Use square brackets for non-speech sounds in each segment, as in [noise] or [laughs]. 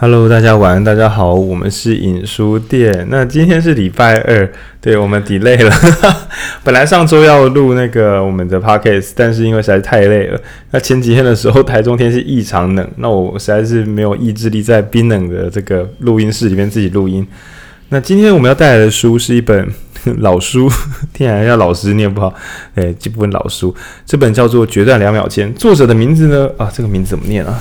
Hello，大家晚安，大家好，我们是影书店。那今天是礼拜二，对，我们 delay 了。[laughs] 本来上周要录那个我们的 podcast，但是因为实在是太累了。那前几天的时候，台中天气异常冷，那我实在是没有意志力在冰冷的这个录音室里面自己录音。那今天我们要带来的书是一本 [laughs] 老书，听起来像老师念不好，哎，这部分老书，这本叫做《决断两秒间》，作者的名字呢？啊，这个名字怎么念啊？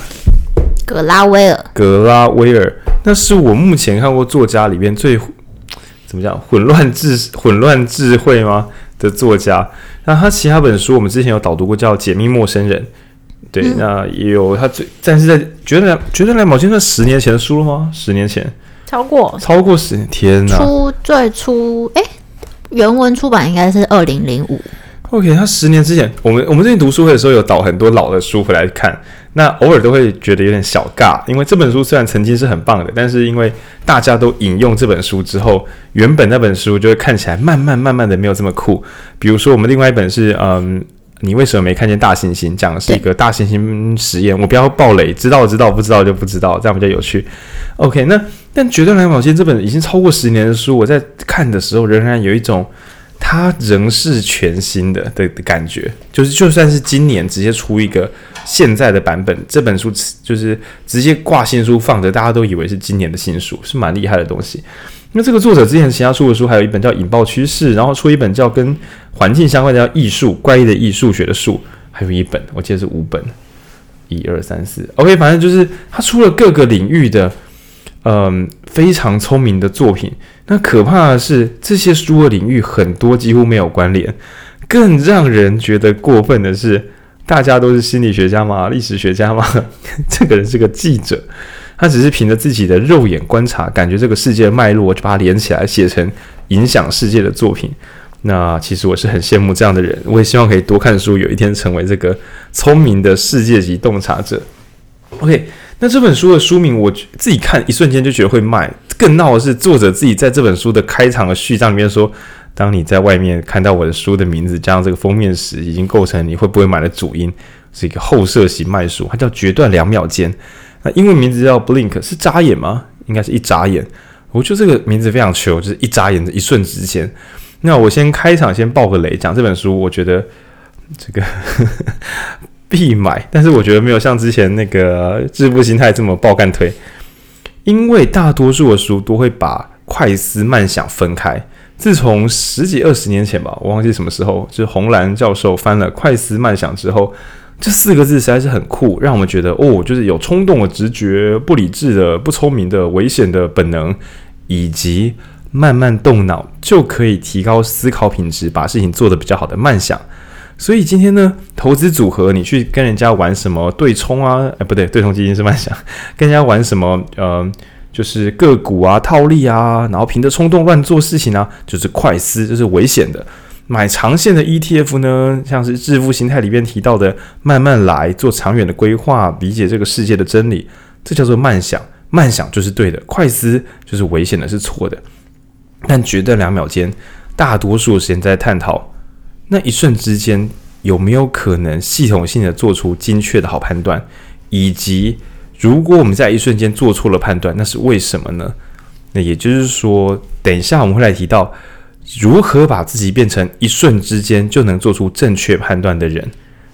格拉威尔，格拉威尔，那是我目前看过作家里面最 [sniffs] 怎么讲混乱智混乱智慧吗的作家？那他其他本书我们之前有导读过，叫《解密陌生人》，对，嗯、那也有他最，但是在绝对绝对两秒间，那十年前的书了吗？十年前，超过超过十年，天哪！出最初，哎，原文出版应该是二零零五。OK，他十年之前，我们我们最近读书会的时候有导很多老的书回来看。那偶尔都会觉得有点小尬，因为这本书虽然曾经是很棒的，但是因为大家都引用这本书之后，原本那本书就会看起来慢慢慢慢的没有这么酷。比如说，我们另外一本是嗯，你为什么没看见大猩猩？讲的是一个大猩猩实验。我不要爆雷，知道知道，不知道就不知道，这样比较有趣。OK，那但绝断两秒间这本已经超过十年的书，我在看的时候仍然有一种它仍是全新的的的感觉，就是就算是今年直接出一个。现在的版本这本书就是直接挂新书放着，大家都以为是今年的新书，是蛮厉害的东西。那这个作者之前其他出的书还有一本叫《引爆趋势》，然后出一本叫跟环境相关的叫《艺术怪异的艺术学的术》，还有一本我记得是五本，一二三四，OK，反正就是他出了各个领域的嗯非常聪明的作品。那可怕的是这些书的领域很多几乎没有关联，更让人觉得过分的是。大家都是心理学家吗？历史学家吗？[laughs] 这个人是个记者，他只是凭着自己的肉眼观察，感觉这个世界的脉络，就把它连起来，写成影响世界的作品。那其实我是很羡慕这样的人，我也希望可以多看书，有一天成为这个聪明的世界级洞察者。OK，那这本书的书名，我自己看一瞬间就觉得会卖。更闹的是，作者自己在这本书的开场的序章里面说。当你在外面看到我的书的名字加上这个封面时，已经构成你会不会买的主因，是一个后设型卖书，它叫决断两秒间。那英文名字叫 Blink，是眨眼吗？应该是一眨眼。我觉得这个名字非常球，就是一眨眼的一瞬之间。那我先开场先爆个雷，讲这本书，我觉得这个必买，但是我觉得没有像之前那个致富心态这么爆干推，因为大多数的书都会把快思慢想分开。自从十几二十年前吧，我忘记什么时候，就是红兰教授翻了《快思慢想》之后，这四个字实在是很酷，让我们觉得哦，就是有冲动的直觉、不理智的、不聪明的、危险的本能，以及慢慢动脑就可以提高思考品质、把事情做得比较好的慢想。所以今天呢，投资组合你去跟人家玩什么对冲啊？哎，不对，对冲基金是慢想，[laughs] 跟人家玩什么？呃。就是个股啊，套利啊，然后凭着冲动乱做事情啊，就是快思，就是危险的。买长线的 ETF 呢，像是致富心态里面提到的，慢慢来，做长远的规划，理解这个世界的真理，这叫做慢想。慢想就是对的，快思就是危险的，是错的。但绝断两秒间，大多数时间在探讨那一瞬之间有没有可能系统性的做出精确的好判断，以及。如果我们在一瞬间做错了判断，那是为什么呢？那也就是说，等一下我们会来提到如何把自己变成一瞬之间就能做出正确判断的人，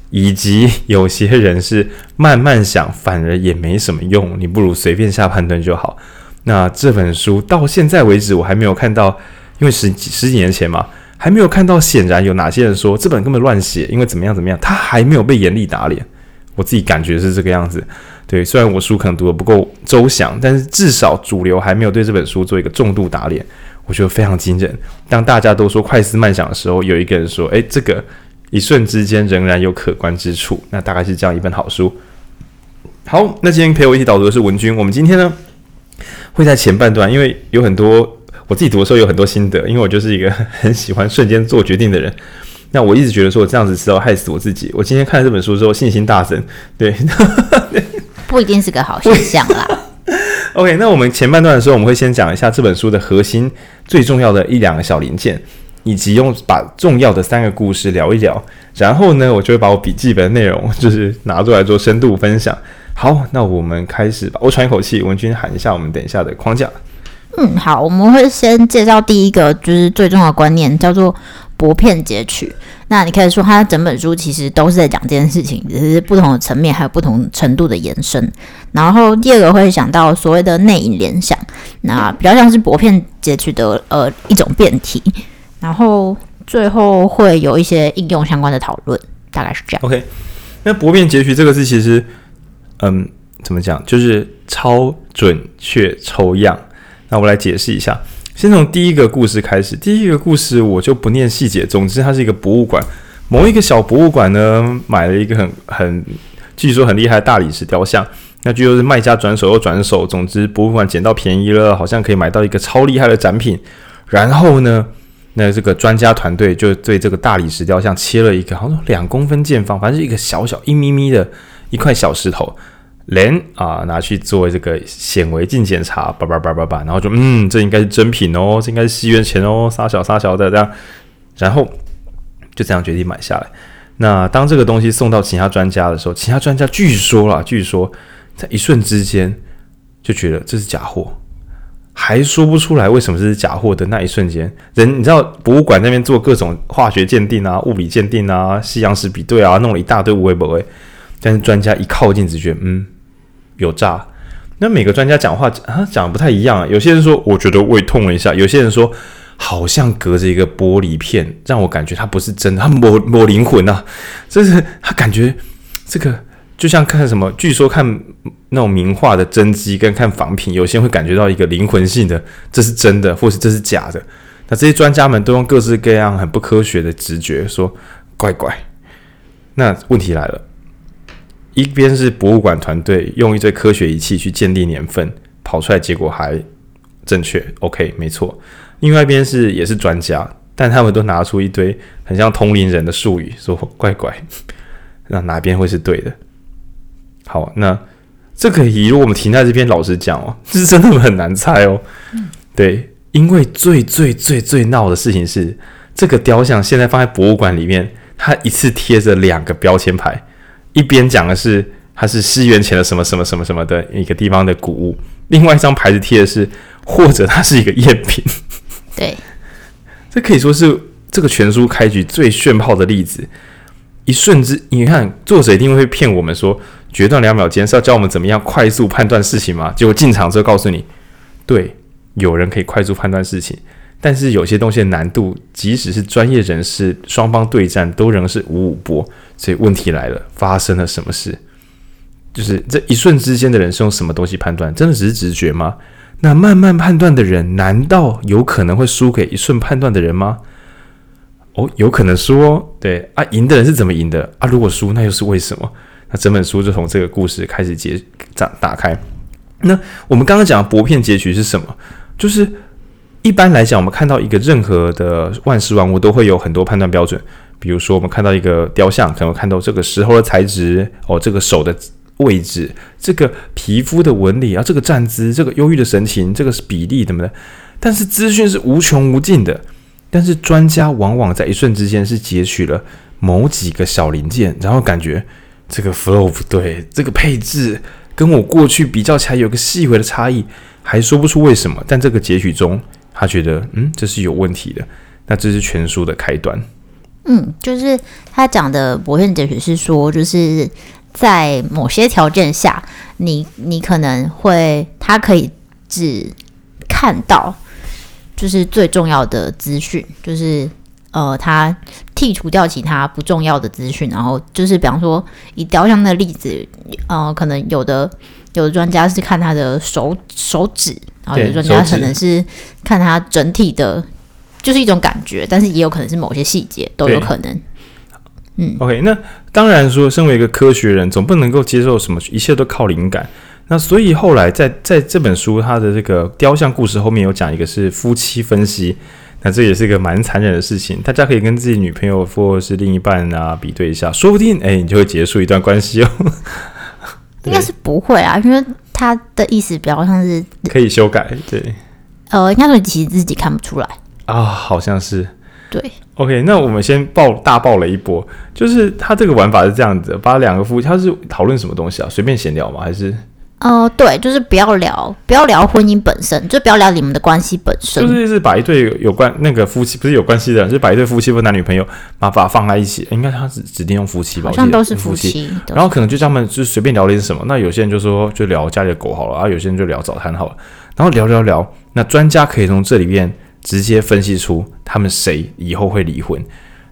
以及有些人是慢慢想，反而也没什么用，你不如随便下判断就好。那这本书到现在为止，我还没有看到，因为十几十几年前嘛，还没有看到显然有哪些人说这本根本乱写，因为怎么样怎么样，他还没有被严厉打脸。我自己感觉是这个样子。对，虽然我书可能读得不够周详，但是至少主流还没有对这本书做一个重度打脸，我觉得非常惊人。当大家都说快思慢想的时候，有一个人说：“诶，这个一瞬之间仍然有可观之处。”那大概是这样一本好书。好，那今天陪我一起导读的是文君。我们今天呢会在前半段，因为有很多我自己读的时候有很多心得，因为我就是一个 [laughs] 很喜欢瞬间做决定的人。那我一直觉得说我这样子是要害死我自己。我今天看了这本书之后，信心大增。对。[laughs] 不一定是个好现象啦。[laughs] OK，那我们前半段的时候，我们会先讲一下这本书的核心、最重要的一两个小零件，以及用把重要的三个故事聊一聊。然后呢，我就会把我笔记本的内容就是拿出来做深度分享。好，那我们开始吧。我喘一口气，文君喊一下我们等一下的框架。嗯，好，我们会先介绍第一个，就是最重要的观念，叫做薄片截取。那你可以说，它整本书其实都是在讲这件事情，只是不同的层面，还有不同程度的延伸。然后第二个会想到所谓的内隐联想，那比较像是薄片截取的呃一种变体。然后最后会有一些应用相关的讨论，大概是这样。OK，那薄片截取这个字其实，嗯，怎么讲？就是超准确抽样。那我来解释一下，先从第一个故事开始。第一个故事我就不念细节，总之它是一个博物馆，某一个小博物馆呢买了一个很很据说很厉害的大理石雕像，那据说是卖家转手又转手，总之博物馆捡到便宜了，好像可以买到一个超厉害的展品。然后呢，那这个专家团队就对这个大理石雕像切了一个好像两公分见方，反正是一个小小一咪咪的一块小石头。连啊，拿去做这个显微镜检查，叭叭叭叭叭，然后就嗯，这应该是真品哦，这应该是西元前哦，杀小杀小的这样，然后就这样决定买下来。那当这个东西送到其他专家的时候，其他专家据说啦，据说在一瞬之间就觉得这是假货，还说不出来为什么这是假货的那一瞬间，人你知道博物馆那边做各种化学鉴定啊、物理鉴定啊、西洋史比对啊，弄了一大堆微博，但是专家一靠近，只觉得嗯。有诈，那每个专家讲话啊讲的不太一样啊。有些人说我觉得胃痛了一下，有些人说好像隔着一个玻璃片，让我感觉它不是真的，它抹抹灵魂啊。这是他感觉这个就像看什么，据说看那种名画的真迹跟看仿品，有些人会感觉到一个灵魂性的，这是真的，或是这是假的。那这些专家们都用各式各样很不科学的直觉说怪怪。那问题来了。一边是博物馆团队用一堆科学仪器去鉴定年份，跑出来结果还正确，OK，没错。另外一边是也是专家，但他们都拿出一堆很像通灵人的术语，说乖乖，[laughs] 那哪边会是对的？好，那这个题如果我们停在这边，老实讲哦，[laughs] 这是真的很难猜哦。嗯、对，因为最最最最闹的事情是，这个雕像现在放在博物馆里面，它一次贴着两个标签牌。一边讲的是它是西元前的什么什么什么什么的一个地方的古物，另外一张牌子贴的是或者它是一个赝品。对，这可以说是这个全书开局最炫炮的例子。一瞬之，你看作者一定会骗我们说，决断两秒间是要教我们怎么样快速判断事情吗？结果进场之后告诉你，对，有人可以快速判断事情。但是有些东西的难度，即使是专业人士双方对战，都仍是五五波。所以问题来了，发生了什么事？就是这一瞬之间的人是用什么东西判断？真的只是直觉吗？那慢慢判断的人，难道有可能会输给一瞬判断的人吗？哦，有可能输哦。对啊，赢的人是怎么赢的啊？如果输，那又是为什么？那整本书就从这个故事开始结展打开。那我们刚刚讲的薄片截取是什么？就是。一般来讲，我们看到一个任何的万事万物都会有很多判断标准。比如说，我们看到一个雕像，可能看到这个石头的材质，哦，这个手的位置，这个皮肤的纹理啊，这个站姿，这个忧郁的神情，这个是比例怎么的？但是资讯是无穷无尽的。但是专家往往在一瞬之间是截取了某几个小零件，然后感觉这个 flow 不对，这个配置跟我过去比较起来有个细微的差异，还说不出为什么。但这个截取中。他觉得，嗯，这是有问题的。那这是全书的开端。嗯，就是他讲的薄片截取是说，就是在某些条件下，你你可能会，他可以只看到就是最重要的资讯，就是呃，他剔除掉其他不重要的资讯，然后就是比方说以雕像的例子，呃，可能有的有的专家是看他的手手指。然后有专家可能是看他整体的，就是一种感觉，但是也有可能是某些细节都有可能。嗯，OK，那当然说，身为一个科学人，总不能够接受什么一切都靠灵感。那所以后来在在这本书，它的这个雕像故事后面有讲一个是夫妻分析，那这也是一个蛮残忍的事情。大家可以跟自己女朋友或是另一半啊比对一下，说不定哎，你就会结束一段关系哦。[laughs] 应该是不会啊，因为。他的意思比较像是可以修改，对，呃，应该说其实自己看不出来啊，好像是，对，OK，那我们先爆大爆了一波，就是他这个玩法是这样子，把两个夫妻，他是讨论什么东西啊？随便闲聊吗？还是？哦、呃，对，就是不要聊，不要聊婚姻本身，就不要聊你们的关系本身。就是是把一对有关那个夫妻不是有关系的人，就是把一对夫妻或男女朋友，把把放在一起。应该他指指定用夫妻吧？好像都是夫妻。夫妻然后可能就他们就随便聊点什么。那有些人就说就聊家里的狗好了，啊，有些人就聊早餐好了。然后聊聊聊，那专家可以从这里面直接分析出他们谁以后会离婚。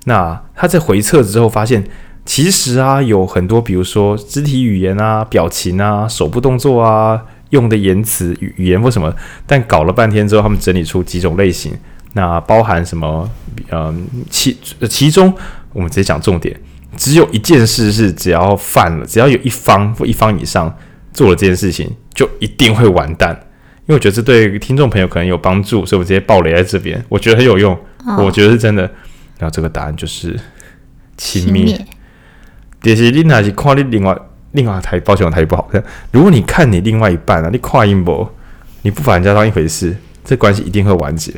那他在回测之后发现。其实啊，有很多，比如说肢体语言啊、表情啊、手部动作啊、用的言辞、语语言或什么，但搞了半天之后，他们整理出几种类型。那包含什么？嗯，其其中我们直接讲重点，只有一件事是，只要犯了，只要有一方或一方以上做了这件事情，就一定会完蛋。因为我觉得这对听众朋友可能有帮助，所以我直接爆雷在这边，我觉得很有用，哦、我觉得是真的。然后这个答案就是轻蔑。就是你那是看你另外另外台，抱歉我台语不好看。如果你看你另外一半啊，你跨音波，你不把人家当一回事，这关系一定会完结。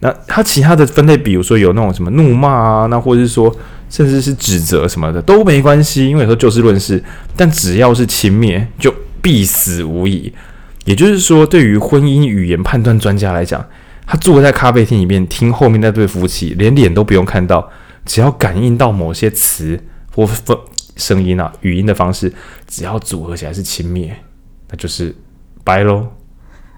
那他其他的分类，比如说有那种什么怒骂啊，那或者是说甚至是指责什么的都没关系，因为说就事论事。但只要是轻蔑，就必死无疑。也就是说，对于婚姻语言判断专家来讲，他坐在咖啡厅里面听后面那对夫妻，连脸都不用看到，只要感应到某些词。或声音啊，语音的方式，只要组合起来是轻蔑，那就是掰喽。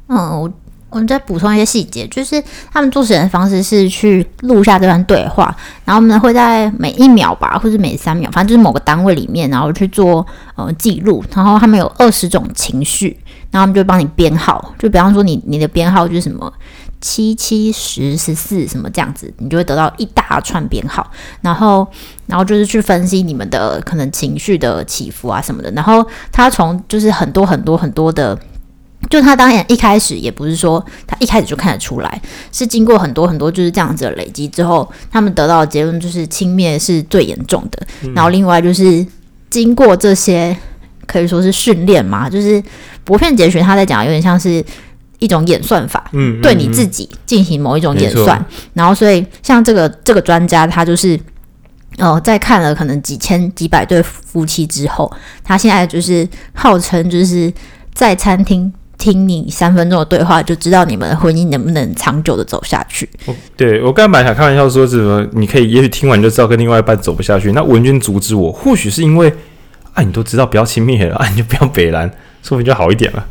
嗯，我我们再补充一些细节，就是他们做实验的方式是去录下这段对话，然后呢会在每一秒吧，或者每三秒，反正就是某个单位里面，然后去做呃记录。然后他们有二十种情绪，然后他们就帮你编号，就比方说你你的编号就是什么。七七十十四什么这样子，你就会得到一大串编号，然后，然后就是去分析你们的可能情绪的起伏啊什么的。然后他从就是很多很多很多的，就他当然一开始也不是说他一开始就看得出来，是经过很多很多就是这样子的累积之后，他们得到的结论就是轻蔑是最严重的。嗯、然后另外就是经过这些可以说是训练嘛，就是薄片节学他在讲有点像是。一种演算法，嗯，对你自己进行某一种演算，然后所以像这个这个专家，他就是，呃，在看了可能几千几百对夫妻之后，他现在就是号称就是在餐厅听你三分钟的对话，就知道你们的婚姻能不能长久的走下去。我对我刚才本来想开玩笑说什么，你可以也许听完就知道跟另外一半走不下去。那文君阻止我，或许是因为啊，你都知道不要轻蔑了，啊，你就不要北兰，说不定就好一点了。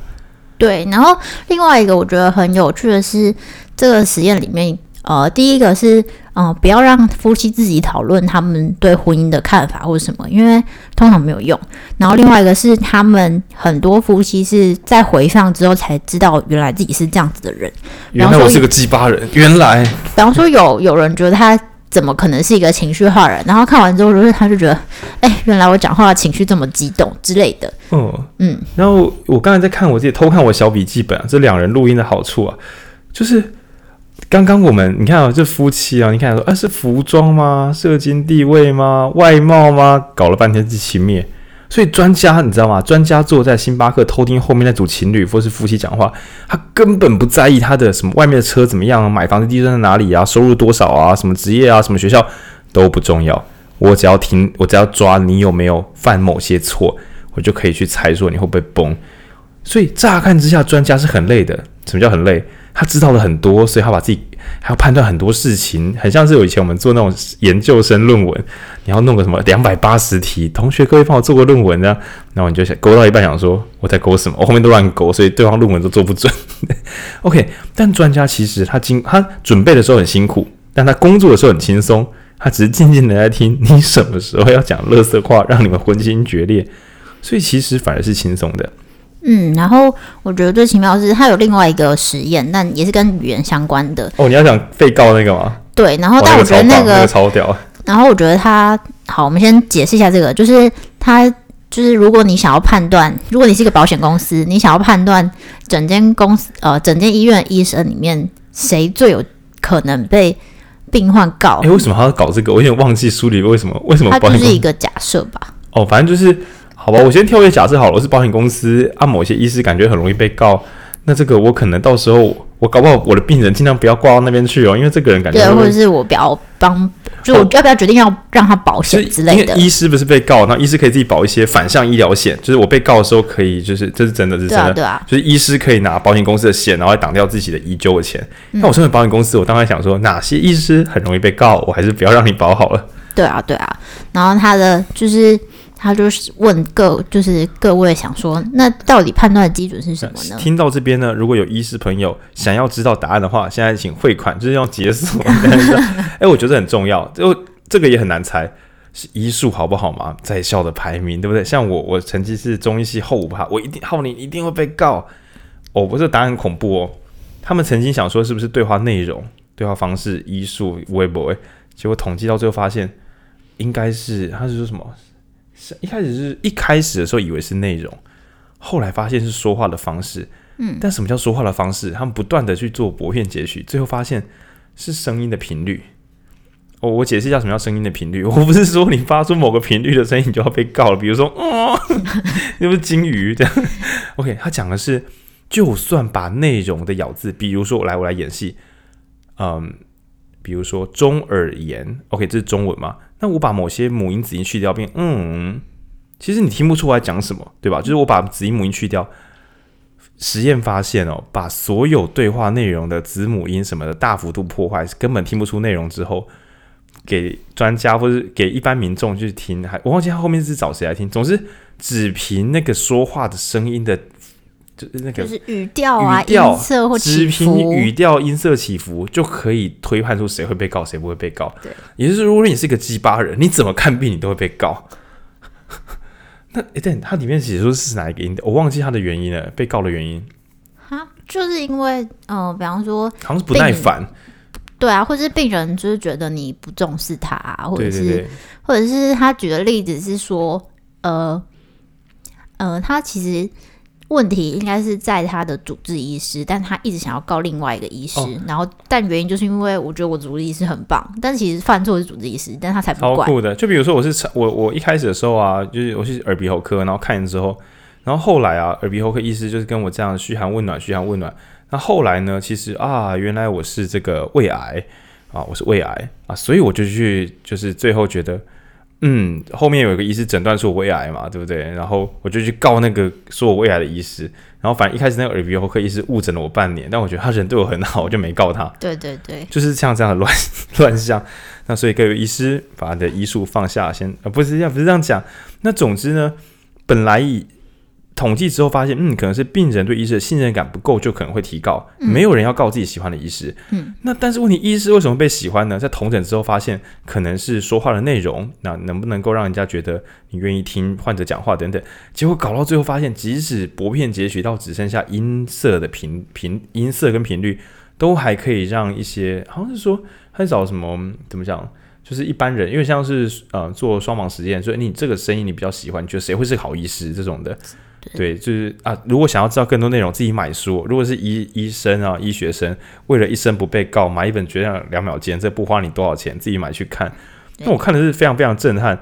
对，然后另外一个我觉得很有趣的是，这个实验里面，呃，第一个是，嗯、呃，不要让夫妻自己讨论他们对婚姻的看法或者什么，因为通常没有用。然后另外一个是，他们很多夫妻是在回放之后才知道，原来自己是这样子的人。原来我是个鸡巴人，原来。比方说有有人觉得他。怎么可能是一个情绪化人？然后看完之后，就是他就觉得，哎，原来我讲话的情绪这么激动之类的。嗯嗯。然后我刚才在看我自己偷看我小笔记本啊，这两人录音的好处啊，就是刚刚我们你看啊，这夫妻啊，你看说，啊是服装吗？社经地位吗？外貌吗？搞了半天是轻蔑。所以专家你知道吗？专家坐在星巴克偷听后面那组情侣或是夫妻讲话，他根本不在意他的什么外面的车怎么样，买房子地段在哪里啊，收入多少啊，什么职业啊，什么学校都不重要。我只要听，我只要抓你有没有犯某些错，我就可以去猜说你会不会崩。所以乍看之下，专家是很累的。什么叫很累？他知道了很多，所以他把自己还要判断很多事情，很像是有以前我们做那种研究生论文，你要弄个什么两百八十题，同学各位帮我做个论文呢？然后你就想勾到一半，想说我在勾什么？我后面都乱勾，所以对方论文都做不准。[laughs] OK，但专家其实他经他准备的时候很辛苦，但他工作的时候很轻松，他只是静静的在听你什么时候要讲垃圾话，让你们婚心决裂，所以其实反而是轻松的。嗯，然后我觉得最奇妙的是，它有另外一个实验，但也是跟语言相关的。哦，你要讲被告那个吗？对，然后但我觉得那个，那个超屌。然后我觉得他好，我们先解释一下这个，就是他就是如果你想要判断，如果你是一个保险公司，你想要判断整间公司呃整间医院医生里面谁最有可能被病患告？哎，为什么他要搞这个？我有点忘记书里为什么为什么？它就是一个假设吧。哦，反正就是。好吧，我先跳跃假设好了，我是保险公司，啊，某些医师感觉很容易被告，那这个我可能到时候我我搞不好我的病人尽量不要挂到那边去哦，因为这个人感觉对，或者是我不要帮，就我要不要决定要让他保险之类的。医师不是被告，那医师可以自己保一些反向医疗险，就是我被告的时候可以，就是这是真的，是真的，对啊，就是医师可以拿保险公司的险，然后来挡掉自己的医纠的钱。那、嗯、我身为保险公司，我当然想说，哪些医师很容易被告，我还是不要让你保好了。对啊，对啊，然后他的就是。他就是问各，就是各位想说，那到底判断的基准是什么呢？听到这边呢，如果有医师朋友想要知道答案的话，现在请汇款，就是要解锁。[laughs] 哎、欸，我觉得很重要，就这个也很难猜，是医术好不好嘛？在校的排名对不对？像我，我成绩是中医系后五趴，我一定浩宁一定会被告。哦，不是答案很恐怖哦。他们曾经想说是不是对话内容、对话方式、医术、微博，结果统计到最后发现，应该是他是说什么？一开始是一开始的时候以为是内容，后来发现是说话的方式。嗯，但什么叫说话的方式？他们不断的去做薄片截取，最后发现是声音的频率。哦，我解释一下什么叫声音的频率。[laughs] 我不是说你发出某个频率的声音你就要被告了，比如说，哦，[laughs] 又不是金鱼这样。OK，他讲的是，就算把内容的咬字，比如说我来我来演戏，嗯，比如说中耳炎，OK，这是中文吗？那我把某些母音子音去掉，变嗯，其实你听不出来讲什么，对吧？就是我把子音母音去掉，实验发现哦，把所有对话内容的子母音什么的大幅度破坏，根本听不出内容之后，给专家或者给一般民众去听，还我忘记他后面是找谁来听，总之只凭那个说话的声音的。就是那个就是语调啊，音色或起伏，只凭语调、音色起伏就可以推判出谁会被告，谁不会被告。对，也就是如果你是一个鸡巴人，你怎么看病你都会被告。[laughs] 那哎，对，它里面写说是哪一个音？我忘记它的原因了，被告的原因。哈，就是因为呃，比方说，好像是不耐烦。对啊，或者是病人就是觉得你不重视他，啊或者是，对对对，或者是他举的例子是说，呃呃，他其实。问题应该是在他的主治医师，但他一直想要告另外一个医师，哦、然后但原因就是因为我觉得我主治医师很棒，但其实犯错是主治医师，但他才不管。超酷的，就比如说我是我我一开始的时候啊，就是我是耳鼻喉科，然后看了之后，然后后来啊，耳鼻喉科医师就是跟我这样嘘寒问暖，嘘寒问暖。那后来呢，其实啊，原来我是这个胃癌啊，我是胃癌啊，所以我就去就是最后觉得。嗯，后面有一个医师诊断出我胃癌嘛，对不对？然后我就去告那个说我胃癌的医师。然后反正一开始那个耳鼻喉科医师误诊了我半年，但我觉得他人对我很好，我就没告他。对对对，就是像这样的乱 [laughs] 乱象。那所以各位医师把你的医术放下，先啊不是这样，不是这样讲。那总之呢，本来以。统计之后发现，嗯，可能是病人对医师的信任感不够，就可能会提高。嗯、没有人要告自己喜欢的医师。嗯，那但是问题，医师为什么被喜欢呢？在统诊之后发现，可能是说话的内容，那能不能够让人家觉得你愿意听患者讲话等等。结果搞到最后发现，即使薄片截取到只剩下音色的频频音色跟频率，都还可以让一些好像是说很少什么怎么讲，就是一般人，因为像是呃做双盲实验，所以你这个声音你比较喜欢，你觉得谁会是好医师这种的。对，就是啊，如果想要知道更多内容，自己买书。如果是医医生啊，医学生，为了一生不被告，买一本《决断两秒间》，这不花你多少钱，自己买去看。那我看的是非常非常震撼。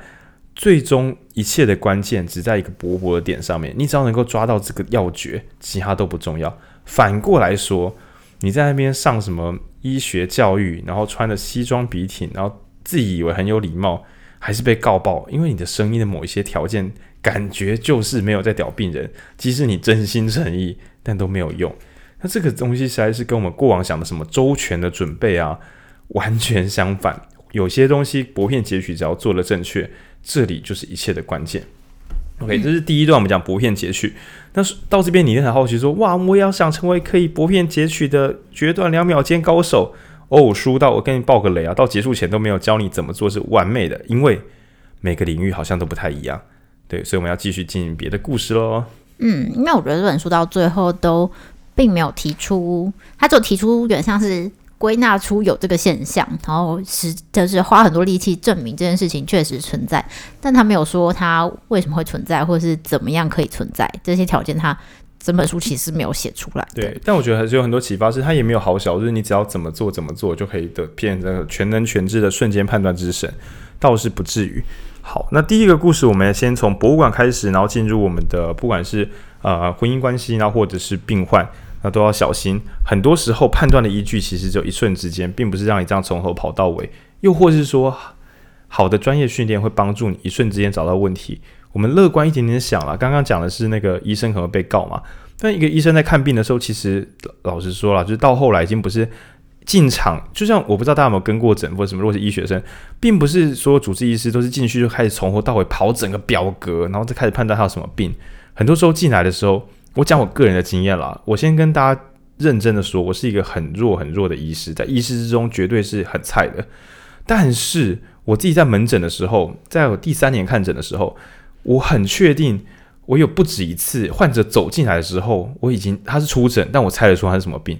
最终一切的关键只在一个薄薄的点上面，你只要能够抓到这个要诀，其他都不重要。反过来说，你在那边上什么医学教育，然后穿着西装笔挺，然后自己以为很有礼貌，还是被告爆，因为你的声音的某一些条件。感觉就是没有在屌病人，即使你真心诚意，但都没有用。那这个东西实在是跟我们过往想的什么周全的准备啊，完全相反。有些东西薄片截取，只要做的正确，这里就是一切的关键。OK，这是第一段，我们讲薄片截取。但是到这边，你很好奇说，哇，我也要想成为可以薄片截取的决断两秒间高手哦。输到我跟你爆个雷啊，到结束前都没有教你怎么做是完美的，因为每个领域好像都不太一样。对，所以我们要继续进行别的故事喽。嗯，因为我觉得这本书到最后都并没有提出，他就提出有点像是归纳出有这个现象，然后是就是花很多力气证明这件事情确实存在，但他没有说他为什么会存在，或者是怎么样可以存在这些条件，他整本书其实没有写出来。对，但我觉得还是有很多启发，是他也没有好小，就是你只要怎么做怎么做就可以得，变成全能全知的瞬间判断之神，倒是不至于。好，那第一个故事，我们先从博物馆开始，然后进入我们的不管是呃婚姻关系，然后或者是病患。那都要小心。很多时候判断的依据其实只有一瞬之间，并不是让你这样从头跑到尾。又或是说，好的专业训练会帮助你一瞬之间找到问题。我们乐观一点点想了，刚刚讲的是那个医生可能被告嘛？但一个医生在看病的时候，其实老实说了，就是到后来已经不是。进场就像我不知道大家有没有跟过诊或者什么，如果是医学生，并不是说主治医师都是进去就开始从头到尾跑整个表格，然后再开始判断他有什么病。很多时候进来的时候，我讲我个人的经验啦，我先跟大家认真的说，我是一个很弱很弱的医师，在医师之中绝对是很菜的。但是我自己在门诊的时候，在我第三年看诊的时候，我很确定我有不止一次患者走进来的时候，我已经他是初诊，但我猜得出他是什么病。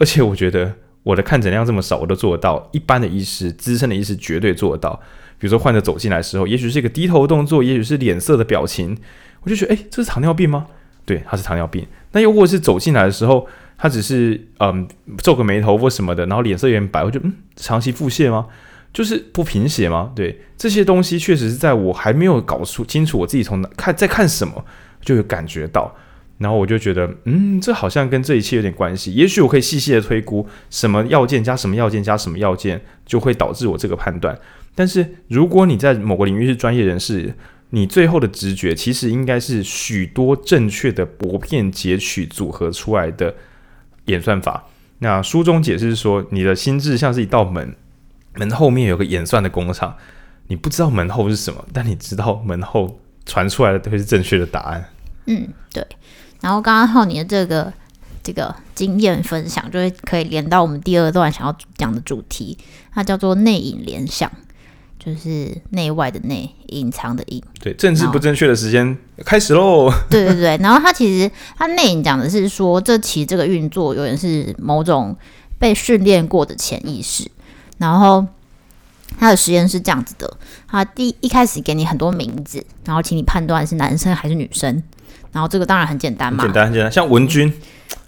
而且我觉得我的看诊量这么少，我都做得到。一般的医师、资深的医师绝对做得到。比如说患者走进来的时候，也许是一个低头动作，也许是脸色的表情，我就觉得，诶，这是糖尿病吗？对，他是糖尿病。那又或者是走进来的时候，他只是嗯皱个眉头或什么的，然后脸色有点白，我就嗯长期腹泻吗？就是不贫血吗？对，这些东西确实是在我还没有搞出清楚我自己从哪看在看什么，就有感觉到。然后我就觉得，嗯，这好像跟这一切有点关系。也许我可以细细的推估，什么要件加什么要件加什么要件，就会导致我这个判断。但是如果你在某个领域是专业人士，你最后的直觉其实应该是许多正确的薄片截取组合出来的演算法。那书中解释说，你的心智像是一道门，门后面有个演算的工厂，你不知道门后是什么，但你知道门后传出来的都是正确的答案。嗯，对。然后刚刚浩你的这个这个经验分享，就会可以连到我们第二段想要讲的主题，它叫做内隐联想，就是内外的内，隐藏的隐。对，政治不正确的时间开始喽。对对对，然后它其实它内隐讲的是说，这其实这个运作有点是某种被训练过的潜意识。然后它的实验是这样子的，它第一开始给你很多名字，然后请你判断是男生还是女生。然后这个当然很简单嘛，简单很简单，像文君，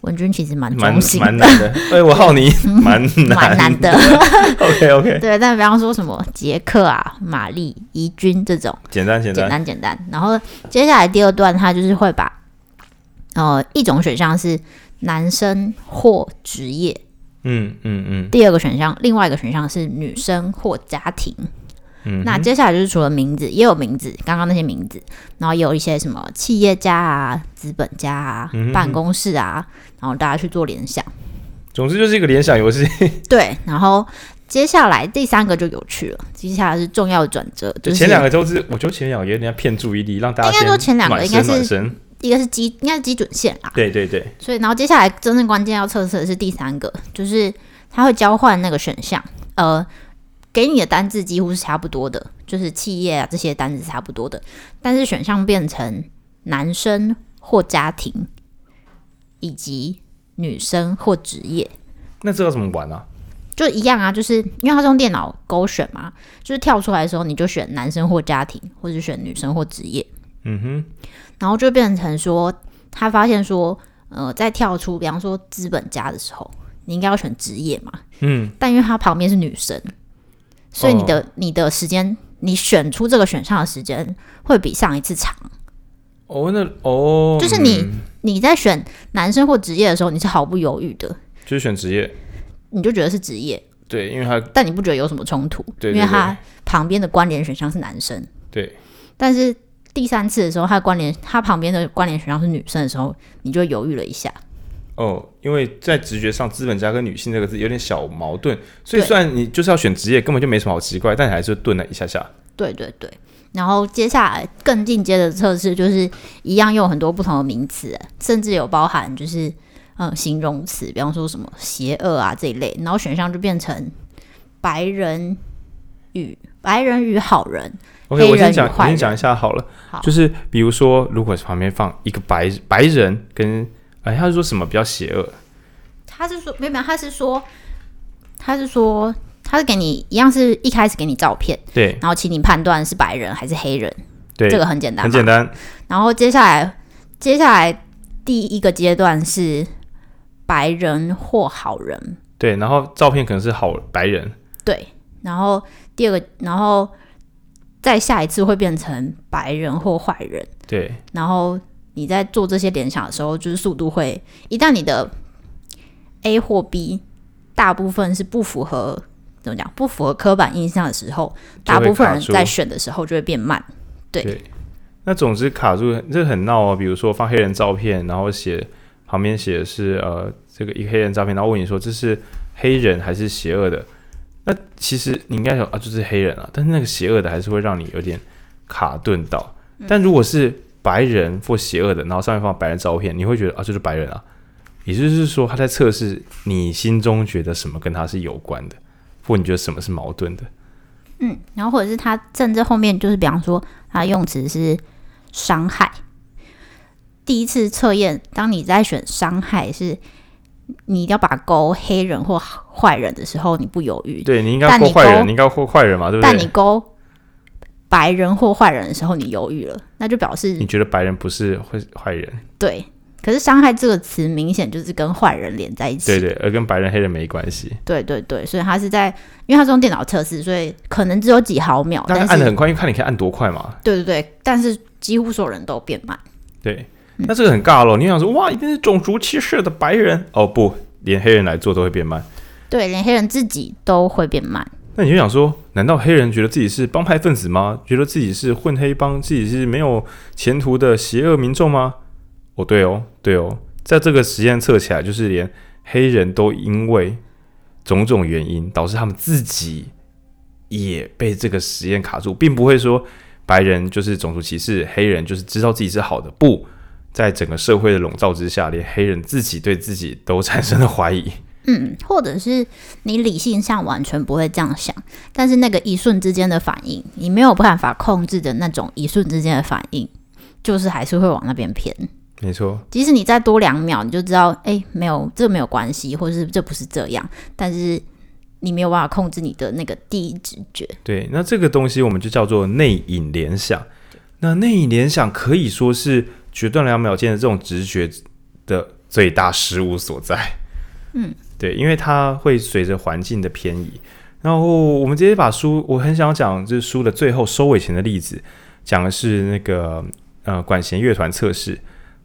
文君其实蛮蛮蛮难的，哎，我浩尼 [laughs] 蛮难。蛮难的，[laughs] OK OK，对，但比方说什么杰克啊、玛丽、怡君这种，简单简单。简单简单。然后接下来第二段，他就是会把，呃，一种选项是男生或职业，嗯嗯嗯，第二个选项，另外一个选项是女生或家庭。嗯，那接下来就是除了名字，也有名字，刚刚那些名字，然后也有一些什么企业家啊、资本家啊、嗯、办公室啊，然后大家去做联想。总之就是一个联想游戏。[laughs] 对，然后接下来第三个就有趣了，接下来是重要的转折。就是、前两个都是，我觉得前两个有点骗注意力，让大家应该说前两个应该是一个是基，应该是基准线啦。对对对。所以，然后接下来真正关键要测试的是第三个，就是它会交换那个选项，呃。给你的单字几乎是差不多的，就是企业啊这些单字是差不多的，但是选项变成男生或家庭，以及女生或职业。那这要怎么玩呢、啊？就一样啊，就是因为它是用电脑勾选嘛，就是跳出来的时候你就选男生或家庭，或者选女生或职业。嗯哼，然后就变成说，他发现说，呃，在跳出比方说资本家的时候，你应该要选职业嘛。嗯，但因为他旁边是女生。所以你的、哦、你的时间，你选出这个选项的时间会比上一次长。哦，那哦，就是你、嗯、你在选男生或职业的时候，你是毫不犹豫的，就是选职业，你就觉得是职业。对，因为他，但你不觉得有什么冲突？对，因为他旁边的关联选项是男生。对。但是第三次的时候，他的关联，他旁边的关联选项是女生的时候，你就犹豫了一下。哦，因为在直觉上，资本家跟女性这个字有点小矛盾，所以虽然你就是要选职业，根本就没什么好奇怪，但你还是顿了一下下。对对对，然后接下来更进阶的测试就是一样用很多不同的名词，甚至有包含就是嗯形容词，比方说什么邪恶啊这一类，然后选项就变成白人与白人与好人。OK，我先讲，我先讲一下好了，好，就是比如说，如果旁边放一个白白人跟哎，他是说什么比较邪恶？他是说没有没有，他是说，他是说，他是给你一样，是一开始给你照片，对，然后请你判断是白人还是黑人，对，这个很简单，很简单。然后接下来，接下来第一个阶段是白人或好人，对，然后照片可能是好白人，对，然后第二个，然后再下一次会变成白人或坏人，对，然后。你在做这些联想的时候，就是速度会一旦你的 A 或 B 大部分是不符合怎么讲不符合刻板印象的时候，大部分人在选的时候就会变慢。对，对，那总之卡住这很闹哦。比如说放黑人照片，然后写旁边写的是呃这个一个黑人照片，然后问你说这是黑人还是邪恶的？那其实你应该说啊就是黑人啊，但是那个邪恶的还是会让你有点卡顿到。但如果是白人或邪恶的，然后上面放白人照片，你会觉得啊就是白人啊。也就是说他在测试你心中觉得什么跟他是有关的，或你觉得什么是矛盾的。嗯，然后或者是他甚至后面就是比方说他用词是伤害。第一次测验，当你在选伤害是，你一定要把勾黑人或坏人的时候，你不犹豫。对，你应该勾坏人，你，你应该勾坏人嘛，对不对？但你勾白人或坏人的时候，你犹豫了，那就表示你觉得白人不是会坏人。对。可是“伤害”这个词明显就是跟坏人连在一起，对对，而跟白人、黑人没关系。对对对，所以他是在，因为他是用电脑测试，所以可能只有几毫秒。但是按的很快，因为看你可以按多快嘛。对对对，但是几乎所有人都变慢。对，那这个很尬咯。你想说，哇，一定是种族歧视的白人？哦不，连黑人来做都会变慢。对，连黑人自己都会变慢。那你就想说，难道黑人觉得自己是帮派分子吗？觉得自己是混黑帮，自己是没有前途的邪恶民众吗？哦，对哦，对哦，在这个实验测起来，就是连黑人都因为种种原因导致他们自己也被这个实验卡住，并不会说白人就是种族歧视，黑人就是知道自己是好的。不，在整个社会的笼罩之下，连黑人自己对自己都产生了怀疑。嗯，或者是你理性上完全不会这样想，但是那个一瞬之间的反应，你没有办法控制的那种一瞬之间的反应，就是还是会往那边偏。没错，即使你再多两秒，你就知道，哎，没有，这没有关系，或者是这不是这样，但是你没有办法控制你的那个第一直觉。对，那这个东西我们就叫做内隐联想。那内隐联想可以说是决断两秒间的这种直觉的最大失误所在。嗯，对，因为它会随着环境的偏移。然后我们直接把书，我很想讲，就是书的最后收尾前的例子，讲的是那个呃管弦乐团测试。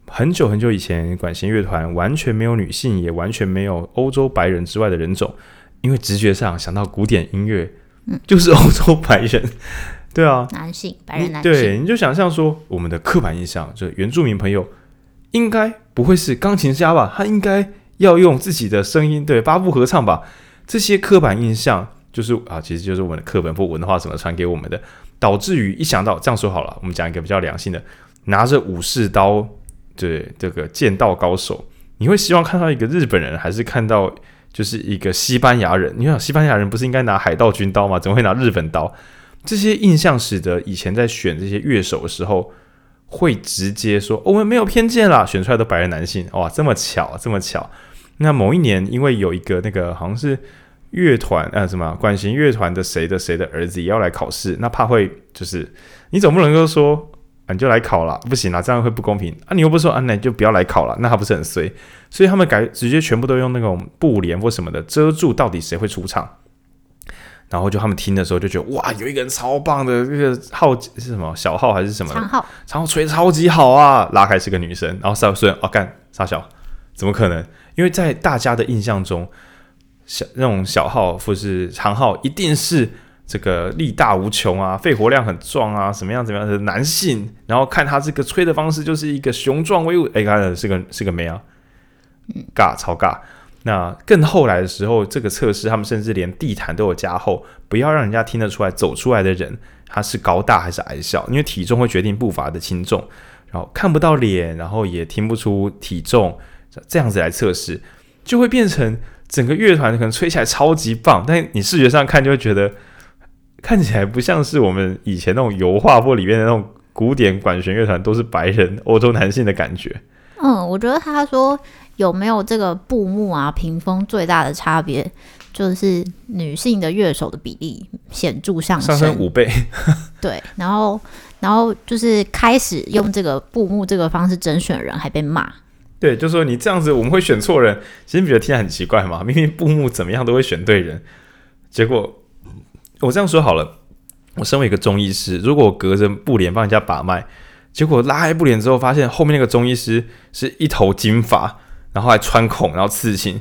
很久很久以前，管弦乐团完全没有女性，也完全没有欧洲白人之外的人种，因为直觉上想到古典音乐，嗯，就是欧洲白人，对啊，男性白人男性，对，你就想象说，我们的刻板印象，就原住民朋友应该不会是钢琴家吧？他应该要用自己的声音，对，八部合唱吧？这些刻板印象就是啊，其实就是我们的课本或文化怎么传给我们的，导致于一想到这样说好了，我们讲一个比较良性的，拿着武士刀。对这个剑道高手，你会希望看到一个日本人，还是看到就是一个西班牙人？你想，西班牙人不是应该拿海盗军刀吗？怎么会拿日本刀？这些印象使得以前在选这些乐手的时候，会直接说我们没有偏见啦，选出来的白人男性，哇，这么巧，这么巧。那某一年，因为有一个那个好像是乐团呃什么管弦乐团的谁的谁的儿子也要来考试，那怕会就是你总不能够说。你就来考了，不行啊，这样会不公平啊！你又不说啊，那你就不要来考了，那还不是很衰？所以他们改直接全部都用那种布帘或什么的遮住，到底谁会出场？然后就他们听的时候就觉得哇，有一个人超棒的，这个号是什么小号还是什么长号？长号吹超级好啊！拉开是个女生，然后三岁哦干傻小，怎么可能？因为在大家的印象中，小那种小号或是长号一定是。这个力大无穷啊，肺活量很壮啊，什么样怎么样的男性，然后看他这个吹的方式，就是一个雄壮威武。哎，看是个是个妹啊，尬超尬。那更后来的时候，这个测试他们甚至连地毯都有加厚，不要让人家听得出来走出来的人他是高大还是矮小，因为体重会决定步伐的轻重。然后看不到脸，然后也听不出体重，这样子来测试，就会变成整个乐团可能吹起来超级棒，但你视觉上看就会觉得。看起来不像是我们以前那种油画或里面的那种古典管弦乐团都是白人欧洲男性的感觉。嗯，我觉得他说有没有这个布幕啊屏风最大的差别，就是女性的乐手的比例显著上升，上升五倍。[laughs] 对，然后然后就是开始用这个布幕这个方式甄选人，还被骂。对，就说你这样子我们会选错人，其实你觉得听起来很奇怪嘛？明明布幕怎么样都会选对人，结果。我这样说好了，我身为一个中医师，如果我隔着布帘帮人家把脉，结果拉开布帘之后，发现后面那个中医师是一头金发，然后还穿孔，然后刺青。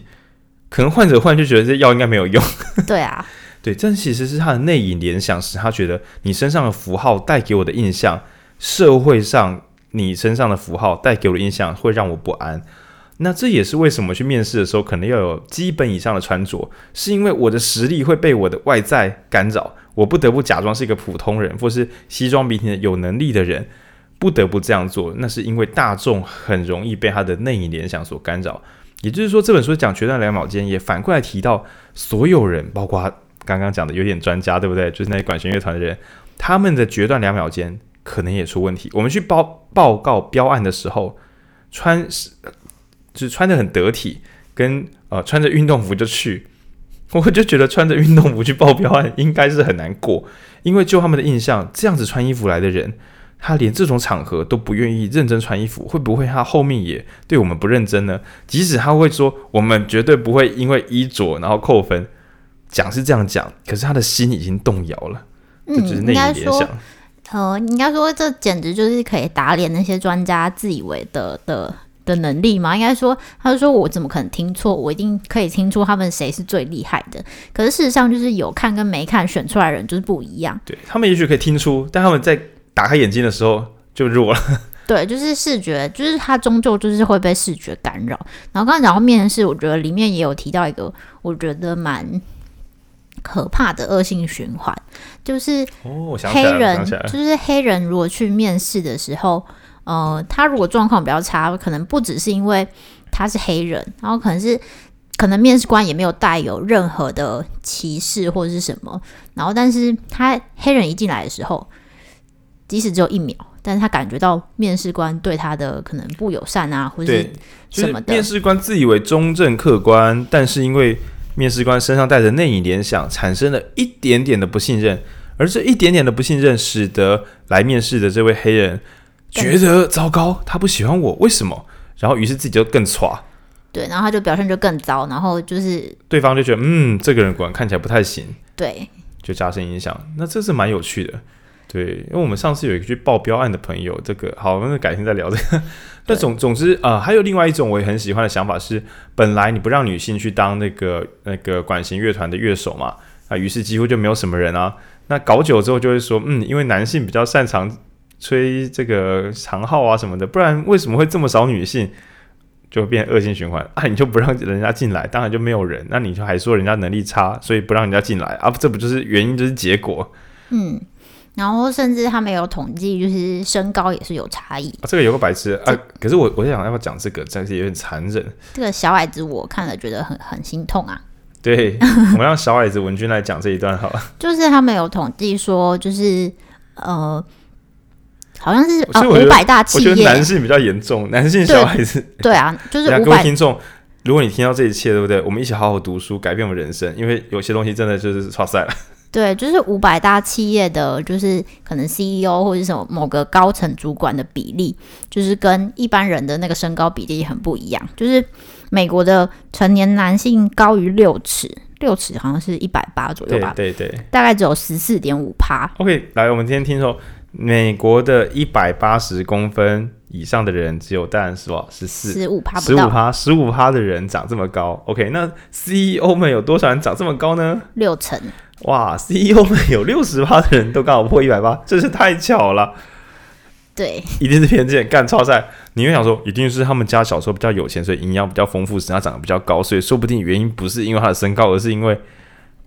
可能患者忽然就觉得这药应该没有用。[laughs] 对啊，对，这其实是他的内隐联想，使他觉得你身上的符号带给我的印象，社会上你身上的符号带给我的印象会让我不安。那这也是为什么去面试的时候可能要有基本以上的穿着，是因为我的实力会被我的外在干扰，我不得不假装是一个普通人，或是西装笔挺的有能力的人，不得不这样做。那是因为大众很容易被他的内隐联想所干扰。也就是说，这本书讲决断两秒间，也反过来提到所有人，包括刚刚讲的有点专家，对不对？就是那些管弦乐团的人，他们的决断两秒间可能也出问题。我们去报报告标案的时候，穿是就是穿得很得体，跟呃穿着运动服就去，我就觉得穿着运动服去报标案应该是很难过，因为就他们的印象，这样子穿衣服来的人，他连这种场合都不愿意认真穿衣服，会不会他后面也对我们不认真呢？即使他会说我们绝对不会因为衣着然后扣分，讲是这样讲，可是他的心已经动摇了，这就是内隐联想。呃，应该说这简直就是可以打脸那些专家自以为的的。的能力嘛，应该说，他就说我怎么可能听错？我一定可以听出他们谁是最厉害的。可是事实上，就是有看跟没看选出来的人就是不一样。对，他们也许可以听出，但他们在打开眼睛的时候就弱了。[laughs] 对，就是视觉，就是他终究就是会被视觉干扰。然后刚刚讲到面试，我觉得里面也有提到一个，我觉得蛮可怕的恶性循环，就是黑人，就是黑人如果去面试的时候。呃，他如果状况比较差，可能不只是因为他是黑人，然后可能是可能面试官也没有带有任何的歧视或者是什么，然后但是他黑人一进来的时候，即使只有一秒，但是他感觉到面试官对他的可能不友善啊，或者是什么的。就是、面试官自以为中正客观，但是因为面试官身上带着内隐联想，产生了一点点的不信任，而这一点点的不信任，使得来面试的这位黑人。觉得糟糕，他不喜欢我，为什么？然后于是自己就更差，对，然后他就表现就更糟，然后就是对方就觉得，嗯，这个人果然看起来不太行，对，就加深影响。那这是蛮有趣的，对，因为我们上次有一个去报标案的朋友，这个好，那改天再聊这个。[laughs] 但总总之啊、呃，还有另外一种我也很喜欢的想法是，本来你不让女性去当那个那个管弦乐团的乐手嘛，啊，于是几乎就没有什么人啊。那搞久之后就会说，嗯，因为男性比较擅长。吹这个长号啊什么的，不然为什么会这么少女性？就变恶性循环啊！你就不让人家进来，当然就没有人。那你就还说人家能力差，所以不让人家进来啊？这不就是原因，就是结果。嗯，然后甚至他们有统计，就是身高也是有差异。啊，这个有个白痴啊！可是我我在想要不要讲这个，但是有点残忍。这个小矮子我看了觉得很很心痛啊。对，我们让小矮子文君来讲这一段好了。[laughs] 就是他们有统计说，就是呃。好像是啊，五百大企业，我觉得男性比较严重，男性小矮子。对啊，就是各位听众，如果你听到这一切，对不对？我们一起好好读书，改变我们人生，因为有些东西真的就是超赛了。对，就是五百大企业的，就是可能 CEO 或者什么某个高层主管的比例，就是跟一般人的那个身高比例很不一样。就是美国的成年男性高于六尺，六尺好像是一百八左右吧？对对对，大概只有十四点五趴。OK，来，我们今天听说。美国的一百八十公分以上的人只有当然是吧，十四十五趴，十五趴，十五趴的人长这么高。OK，那 CEO 们有多少人长这么高呢？六成。哇，CEO 们有六十趴的人都刚好破一百八，真是太巧了。对，一定是偏见。干超赛，你会想说，一定是他们家小时候比较有钱，所以营养比较丰富，使他长得比较高。所以说不定原因不是因为他的身高，而是因为。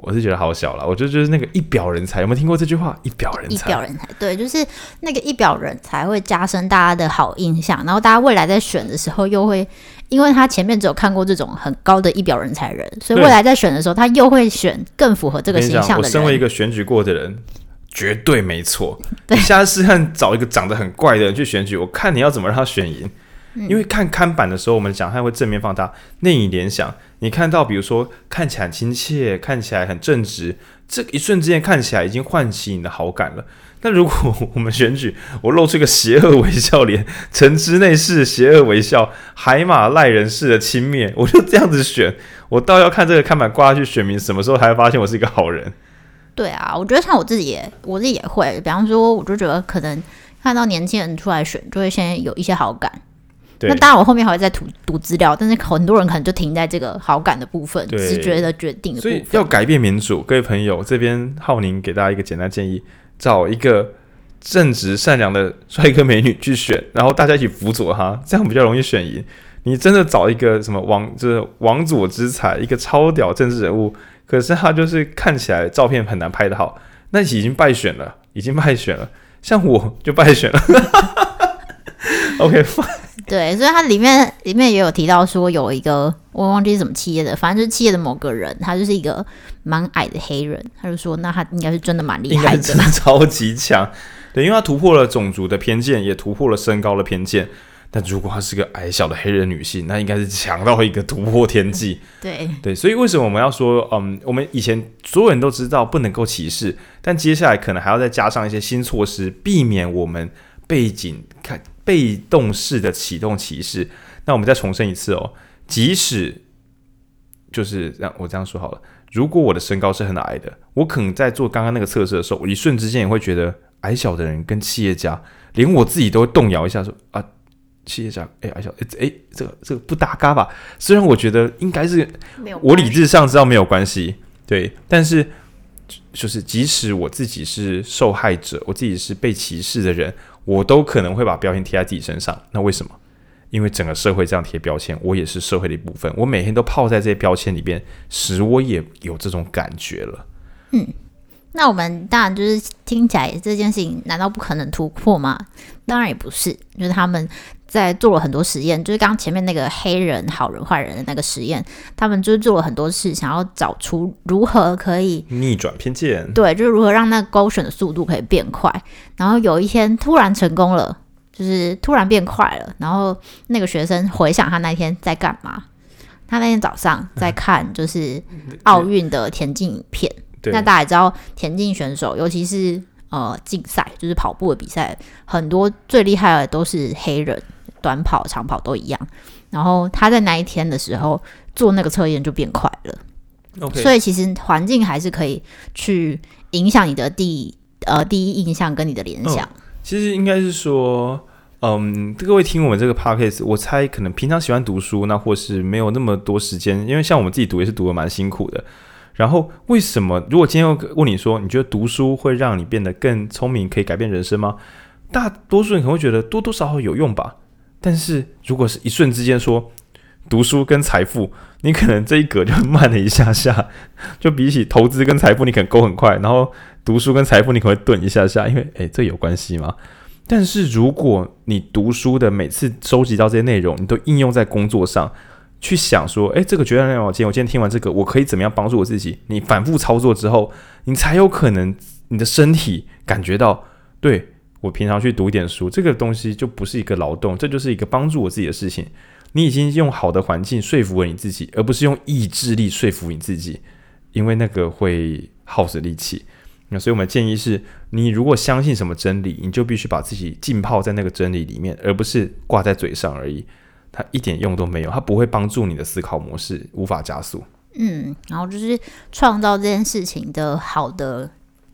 我是觉得好小了，我觉得就是那个一表人才，有没有听过这句话？一表人才，一表人才，对，就是那个一表人才会加深大家的好印象，然后大家未来在选的时候又会，因为他前面只有看过这种很高的一表人才人，所以未来在选的时候他又会选更符合这个形象的人。我身为一个选举过的人，绝对没错。[laughs] 对，你下次试看找一个长得很怪的人去选举，我看你要怎么让他选赢。因为看看板的时候，我们讲他会正面放大，内隐联想。你看到，比如说看起来很亲切，看起来很正直，这一瞬之间看起来已经唤起你的好感了。那如果我们选举，我露出一个邪恶微笑脸，城之内是邪恶微笑，海马赖人式的轻蔑，我就这样子选，我倒要看这个看板挂下去，选民什么时候才会发现我是一个好人？对啊，我觉得像我自己也，我自己也会，比方说，我就觉得可能。看到年轻人出来选，就会先有一些好感。对那当然，我后面还会再读读资料，但是很多人可能就停在这个好感的部分，直觉的决定的部分。所以要改变民主，各位朋友，这边浩宁给大家一个简单建议：找一个正直善良的帅哥美女去选，然后大家一起辅佐他，这样比较容易选赢。你真的找一个什么王，就是王佐之才，一个超屌政治人物，可是他就是看起来照片很难拍得好，那已经败选了，已经败选了。像我就败选了。[laughs] OK，对，所以它里面里面也有提到说有一个我忘记是什么企业的，反正就是企业的某个人，他就是一个蛮矮的黑人，他就说那他应该是真的蛮厉害的，真的超级强。[laughs] 对，因为他突破了种族的偏见，也突破了身高的偏见。但如果她是个矮小的黑人女性，那应该是强到一个突破天际。[laughs] 对对，所以为什么我们要说，嗯，我们以前所有人都知道不能够歧视，但接下来可能还要再加上一些新措施，避免我们背景看。被动式的启动歧视，那我们再重申一次哦，即使就是让我这样说好了，如果我的身高是很矮的，我可能在做刚刚那个测试的时候，我一瞬之间也会觉得矮小的人跟企业家，连我自己都会动摇一下说，啊，企业家，哎、矮小，哎、这个这个不搭嘎吧？虽然我觉得应该是，我理智上知道没有关系，对，但是就是即使我自己是受害者，我自己是被歧视的人。我都可能会把标签贴在自己身上，那为什么？因为整个社会这样贴标签，我也是社会的一部分。我每天都泡在这些标签里边，使我也有这种感觉了。嗯，那我们当然就是听起来这件事情，难道不可能突破吗？当然也不是，就是他们在做了很多实验，就是刚刚前面那个黑人好人坏人的那个实验，他们就是做了很多事，想要找出如何可以逆转偏见。对，就是如何让那个勾选的速度可以变快。然后有一天突然成功了，就是突然变快了。然后那个学生回想他那天在干嘛，他那天早上在看就是奥运的田径影片。对，那大家也知道，田径选手尤其是呃竞赛，就是跑步的比赛，很多最厉害的都是黑人。短跑、长跑都一样。然后他在那一天的时候做那个测验就变快了。Okay. 所以其实环境还是可以去影响你的第呃第一印象跟你的联想。嗯，其实应该是说，嗯，各位听我们这个 podcast，我猜可能平常喜欢读书，那或是没有那么多时间，因为像我们自己读也是读的蛮辛苦的。然后为什么？如果今天我问你说，你觉得读书会让你变得更聪明，可以改变人生吗？大多数人可能会觉得多多少少有用吧。但是，如果是一瞬之间说读书跟财富，你可能这一格就慢了一下下，[laughs] 就比起投资跟财富，你可能勾很快，然后读书跟财富，你可能会顿一下下，因为诶，这有关系吗？但是如果你读书的每次收集到这些内容，你都应用在工作上，去想说，诶，这个决断两秒间，我今天听完这个，我可以怎么样帮助我自己？你反复操作之后，你才有可能你的身体感觉到对。我平常去读一点书，这个东西就不是一个劳动，这就是一个帮助我自己的事情。你已经用好的环境说服了你自己，而不是用意志力说服你自己，因为那个会耗死力气。那所以我们建议是，你如果相信什么真理，你就必须把自己浸泡在那个真理里面，而不是挂在嘴上而已。它一点用都没有，它不会帮助你的思考模式，无法加速。嗯，然后就是创造这件事情的好的。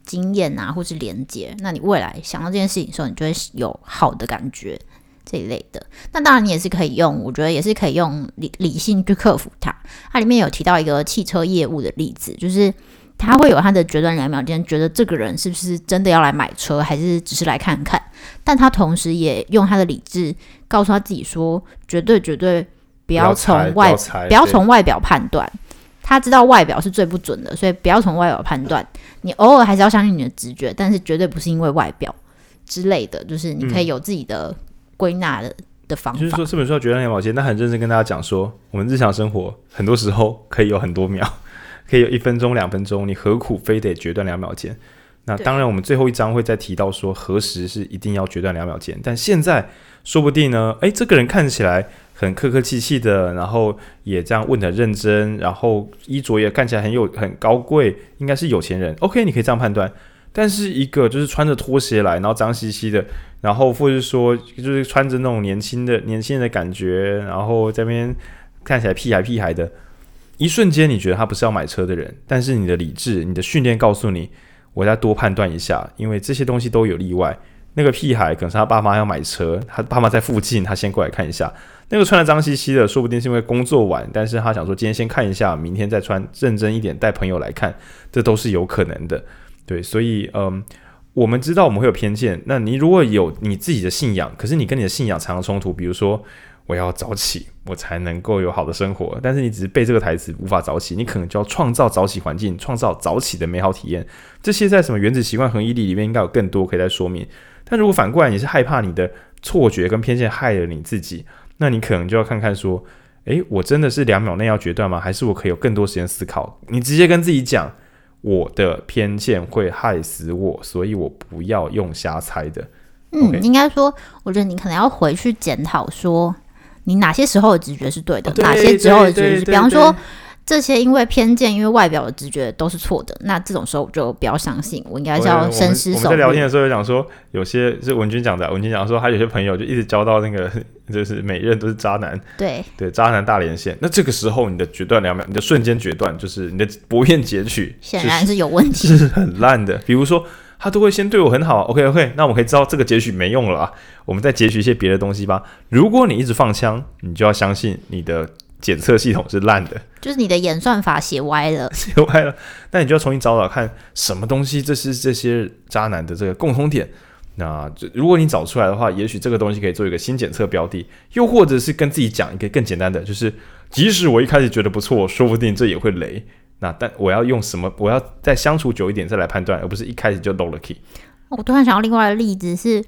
经验啊，或是连接，那你未来想到这件事情的时候，你就会有好的感觉这一类的。那当然，你也是可以用，我觉得也是可以用理理性去克服它。它里面有提到一个汽车业务的例子，就是他会有他的决断两秒间，觉得这个人是不是真的要来买车，还是只是来看看？但他同时也用他的理智告诉他自己说，绝对绝对不要从外不要从外表判断。他知道外表是最不准的，所以不要从外表判断。你偶尔还是要相信你的直觉，但是绝对不是因为外表之类的。就是你可以有自己的归纳的、嗯、的方法。就是说这本书要决断两秒间，但很认真跟大家讲说，我们日常生活很多时候可以有很多秒，可以有一分钟、两分钟，你何苦非得决断两秒间？那当然，我们最后一章会再提到说何时是一定要决断两秒间。但现在说不定呢，诶，这个人看起来。很客客气气的，然后也这样问的认真，然后衣着也看起来很有很高贵，应该是有钱人。OK，你可以这样判断。但是一个就是穿着拖鞋来，然后脏兮兮的，然后或者说就是穿着那种年轻的年轻人的感觉，然后在那边看起来屁孩屁孩的，一瞬间你觉得他不是要买车的人，但是你的理智、你的训练告诉你，我再多判断一下，因为这些东西都有例外。那个屁孩可能是他爸妈要买车，他爸妈在附近，他先过来看一下。那个穿的脏兮兮的，说不定是因为工作晚，但是他想说今天先看一下，明天再穿认真一点，带朋友来看，这都是有可能的。对，所以嗯，我们知道我们会有偏见。那你如果有你自己的信仰，可是你跟你的信仰常常冲突，比如说我要早起，我才能够有好的生活，但是你只是背这个台词无法早起，你可能就要创造早起环境，创造早起的美好体验。这些在什么原子习惯恒毅力里面应该有更多可以再说明。但如果反过来，你是害怕你的错觉跟偏见害了你自己，那你可能就要看看说，诶，我真的是两秒内要决断吗？还是我可以有更多时间思考？你直接跟自己讲，我的偏见会害死我，所以我不要用瞎猜的。嗯应该说，我觉得你可能要回去检讨，说你哪些时候的直觉是对的，哦、对哪些时候的直觉是，比方说。这些因为偏见，因为外表的直觉都是错的，那这种时候我就不要相信，我应该是要深思熟虑。我们在聊天的时候就讲说，有些是文君讲的，文君讲说他有些朋友就一直交到那个，[laughs] 就是每一任都是渣男，对对，渣男大连线。那这个时候你的决断两秒，你的瞬间决断，就是你的不愿截取，显然是有问题，是很烂的。比如说他都会先对我很好，OK OK，那我们可以知道这个截取没用了啊，我们再截取一些别的东西吧。如果你一直放枪，你就要相信你的。检测系统是烂的，就是你的演算法写歪了，[laughs] 写歪了。那你就要重新找找看什么东西，这是这些渣男的这个共通点。那如果你找出来的话，也许这个东西可以做一个新检测标的，又或者是跟自己讲一个更简单的，就是即使我一开始觉得不错，说不定这也会雷。那但我要用什么？我要再相处久一点再来判断，而不是一开始就漏了 key。我突然想到另外一个例子是。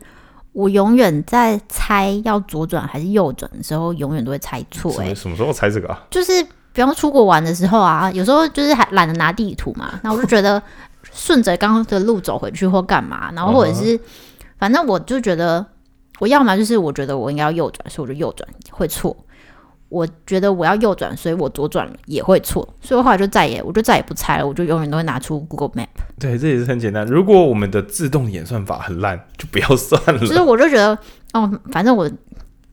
我永远在猜要左转还是右转的时候，永远都会猜错。哎，什么时候猜这个啊？就是比方出国玩的时候啊，有时候就是还懒得拿地图嘛，那我就觉得顺着刚刚的路走回去或干嘛，然后或者是反正我就觉得我要么就是我觉得我应该要右转，所以我就右转会错。我觉得我要右转，所以我左转了也会错，所以我后来就再也我就再也不猜了，我就永远都会拿出 Google Map。对，这也是很简单。如果我们的自动演算法很烂，就不要算了。其实我就觉得，哦，反正我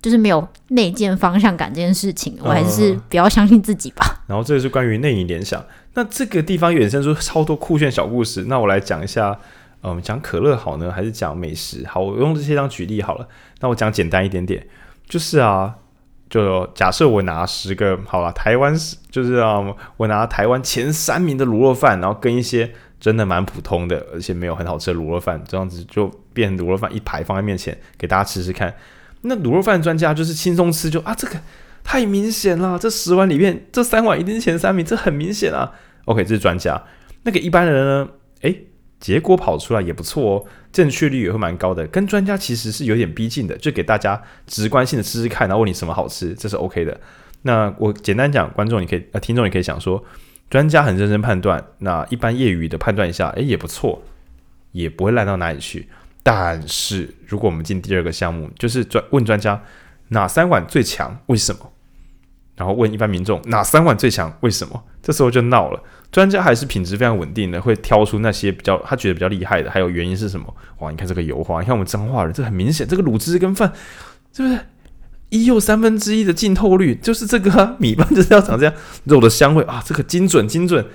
就是没有内建方向感这件事情，我还是不要相信自己吧。嗯、然后这个是关于内隐联想，那这个地方衍生出超多酷炫小故事。那我来讲一下，嗯，讲可乐好呢，还是讲美食？好，我用这些当举例好了。那我讲简单一点点，就是啊。就假设我拿十个好了，台湾就是啊，我拿台湾前三名的卤肉饭，然后跟一些真的蛮普通的，而且没有很好吃的卤肉饭，这样子就变卤肉饭一排放在面前给大家吃吃看。那卤肉饭专家就是轻松吃就，就啊这个太明显了，这十碗里面这三碗一定是前三名，这很明显啊。OK，这是专家。那个一般人呢？诶。结果跑出来也不错哦，正确率也会蛮高的，跟专家其实是有点逼近的，就给大家直观性的吃吃看，然后问你什么好吃，这是 OK 的。那我简单讲，观众你可以呃，听众你可以想说，专家很认真判断，那一般业余的判断一下，诶，也不错，也不会烂到哪里去。但是如果我们进第二个项目，就是专问专家哪三碗最强，为什么？然后问一般民众哪三碗最强，为什么？这时候就闹了。专家还是品质非常稳定的，会挑出那些比较他觉得比较厉害的，还有原因是什么？哇，你看这个油花，你看我们彰化人，这很明显，这个卤汁跟饭，是不是一又三分之一的浸透率？就是这个、米饭就是要长这样，肉的香味啊，这个精准精准。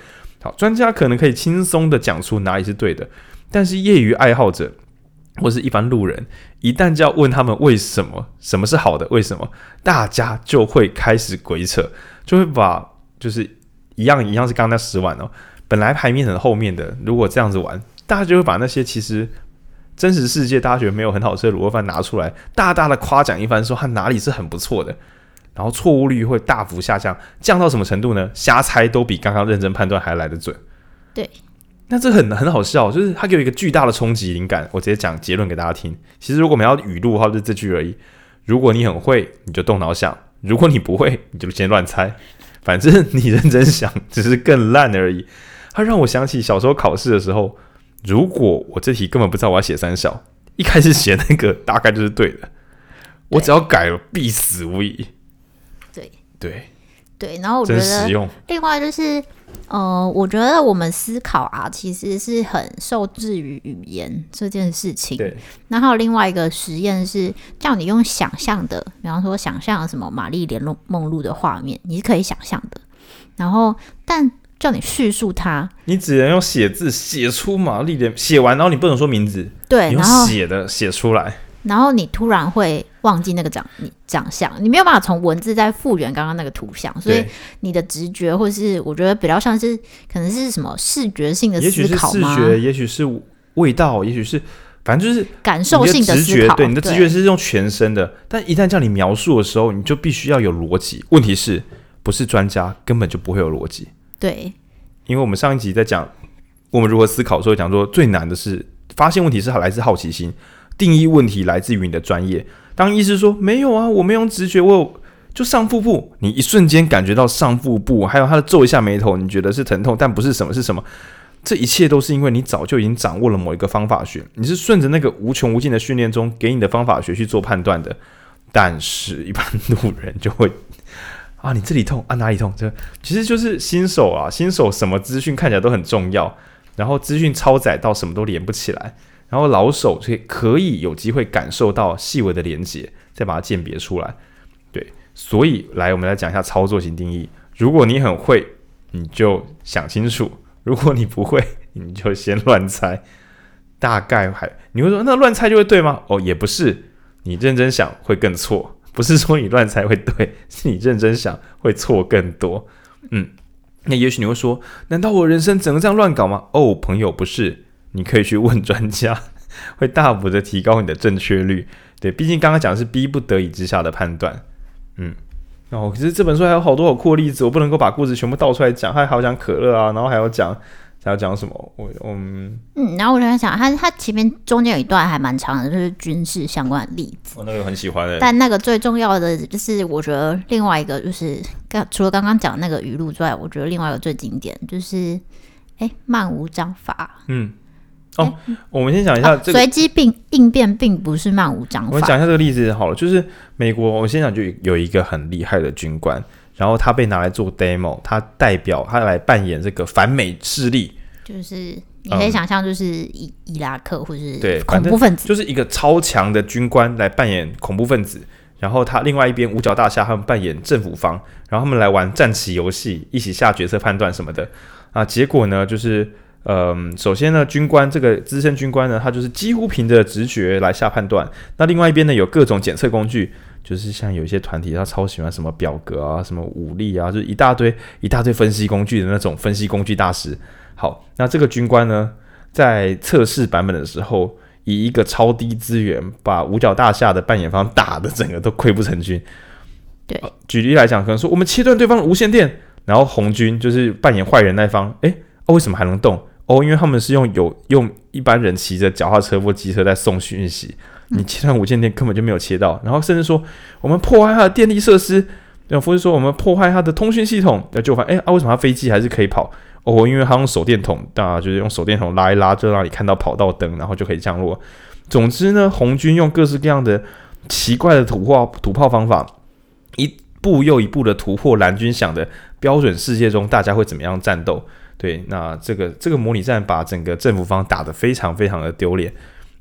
好，专家可能可以轻松的讲出哪里是对的，但是业余爱好者或是一般路人，一旦就要问他们为什么，什么是好的，为什么，大家就会开始鬼扯，就会把就是。一样一样是刚刚那十碗哦，本来排名很后面的，如果这样子玩，大家就会把那些其实真实世界大家觉得没有很好吃的卤肉饭拿出来，大大的夸奖一番，说它哪里是很不错的，然后错误率会大幅下降，降到什么程度呢？瞎猜都比刚刚认真判断还来得准。对，那这很很好笑，就是它给我一个巨大的冲击灵感。我直接讲结论给大家听。其实如果我们要语录的话，就这句而已。如果你很会，你就动脑想；如果你不会，你就先乱猜。反正你认真想，只是更烂而已。它让我想起小时候考试的时候，如果我这题根本不知道我要写三小，一开始写那个大概就是对的，我只要改了必死无疑。对对对，然后我觉得另外就是。呃，我觉得我们思考啊，其实是很受制于语言这件事情。对。然后还有另外一个实验是叫你用想象的，比方说想象什么玛丽莲梦梦露的画面，你是可以想象的。然后，但叫你叙述它，你只能用写字写出玛丽莲，写完然后你不能说名字。对，你写的写出来，然后你突然会忘记那个长你长相，你没有办法从文字再复原刚刚那个图像，所以你的直觉或是我觉得比较像是可能是什么视觉性的也许是思考吗？视觉，也许是味道，也许是反正就是感受性的直思考，觉对你的直觉是用全身的，但一旦叫你描述的时候，你就必须要有逻辑。问题是不是专家根本就不会有逻辑？对因为我们上一集在讲我们如何思考的时候，讲说最难的是发现问题是来自好奇心，定义问题来自于你的专业。当医师说没有啊，我没用直觉，我有就上腹部，你一瞬间感觉到上腹部，还有他的皱一下眉头，你觉得是疼痛，但不是什么是什么？这一切都是因为你早就已经掌握了某一个方法学，你是顺着那个无穷无尽的训练中给你的方法学去做判断的。但是，一般路人就会 [laughs] 啊，你这里痛啊，哪里痛？这其实就是新手啊，新手什么资讯看起来都很重要，然后资讯超载到什么都连不起来，然后老手可可以有机会感受到细微的连接，再把它鉴别出来。对，所以来我们来讲一下操作型定义。如果你很会，你就想清楚。如果你不会，你就先乱猜，大概还你会说那乱猜就会对吗？哦，也不是，你认真想会更错，不是说你乱猜会对，是你认真想会错更多。嗯，[laughs] 那也许你会说，难道我人生只能这样乱搞吗？哦，朋友，不是，你可以去问专家，[laughs] 会大幅的提高你的正确率。对，毕竟刚刚讲的是逼不得已之下的判断。嗯。哦，可是这本书还有好多好酷的例子，我不能够把故事全部倒出来讲。还还要讲可乐啊，然后还要讲还要讲什么？我嗯嗯，然后我就在想，他他前面中间有一段还蛮长的，就是军事相关的例子。我、哦、那个很喜欢的。但那个最重要的就是，我觉得另外一个就是刚除了刚刚讲那个语录之外，我觉得另外一个最经典就是，哎，漫无章法。嗯。哦，我们先讲一下这个随机并应变，并不是漫无章法。我们讲一下这个例子好了，就是美国，我先讲就有一个很厉害的军官，然后他被拿来做 demo，他代表他来扮演这个反美势力，就是你可以想象，就是伊伊拉克或是对恐怖分子，就是一个超强的军官来扮演恐怖分子，然后他另外一边五角大厦他们扮演政府方，然后他们来玩战棋游戏，一起下决策判断什么的啊，结果呢就是。嗯，首先呢，军官这个资深军官呢，他就是几乎凭着直觉来下判断。那另外一边呢，有各种检测工具，就是像有一些团体，他超喜欢什么表格啊、什么武力啊，就是一大堆一大堆分析工具的那种分析工具大师。好，那这个军官呢，在测试版本的时候，以一个超低资源，把五角大厦的扮演方打的整个都溃不成军。对，举例来讲，可能说我们切断对方的无线电，然后红军就是扮演坏人那一方，诶，哦，为什么还能动？哦，因为他们是用有用一般人骑着脚踏车或机车在送讯息，你切断无线电根本就没有切到，然后甚至说我们破坏他的电力设施，然后或者说我们破坏他的通讯系统，那就发现哎啊，为什么他飞机还是可以跑？哦，因为他用手电筒，大家就是用手电筒拉一拉，就让你看到跑道灯，然后就可以降落。总之呢，红军用各式各样的奇怪的土炮土炮方法，一步又一步的突破蓝军想的标准世界中大家会怎么样战斗。对，那这个这个模拟战把整个政府方打得非常非常的丢脸。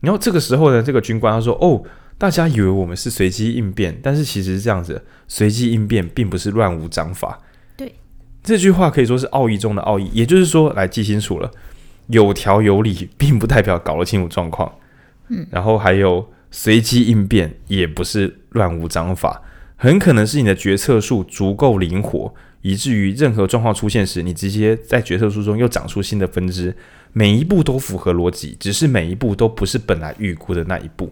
然后这个时候呢，这个军官他说：“哦，大家以为我们是随机应变，但是其实是这样子，随机应变并不是乱无章法。”对，这句话可以说是奥义中的奥义。也就是说，来记清楚了，有条有理，并不代表搞得清楚状况。嗯，然后还有随机应变，也不是乱无章法，很可能是你的决策树足够灵活。以至于任何状况出现时，你直接在决策书中又长出新的分支，每一步都符合逻辑，只是每一步都不是本来预估的那一步。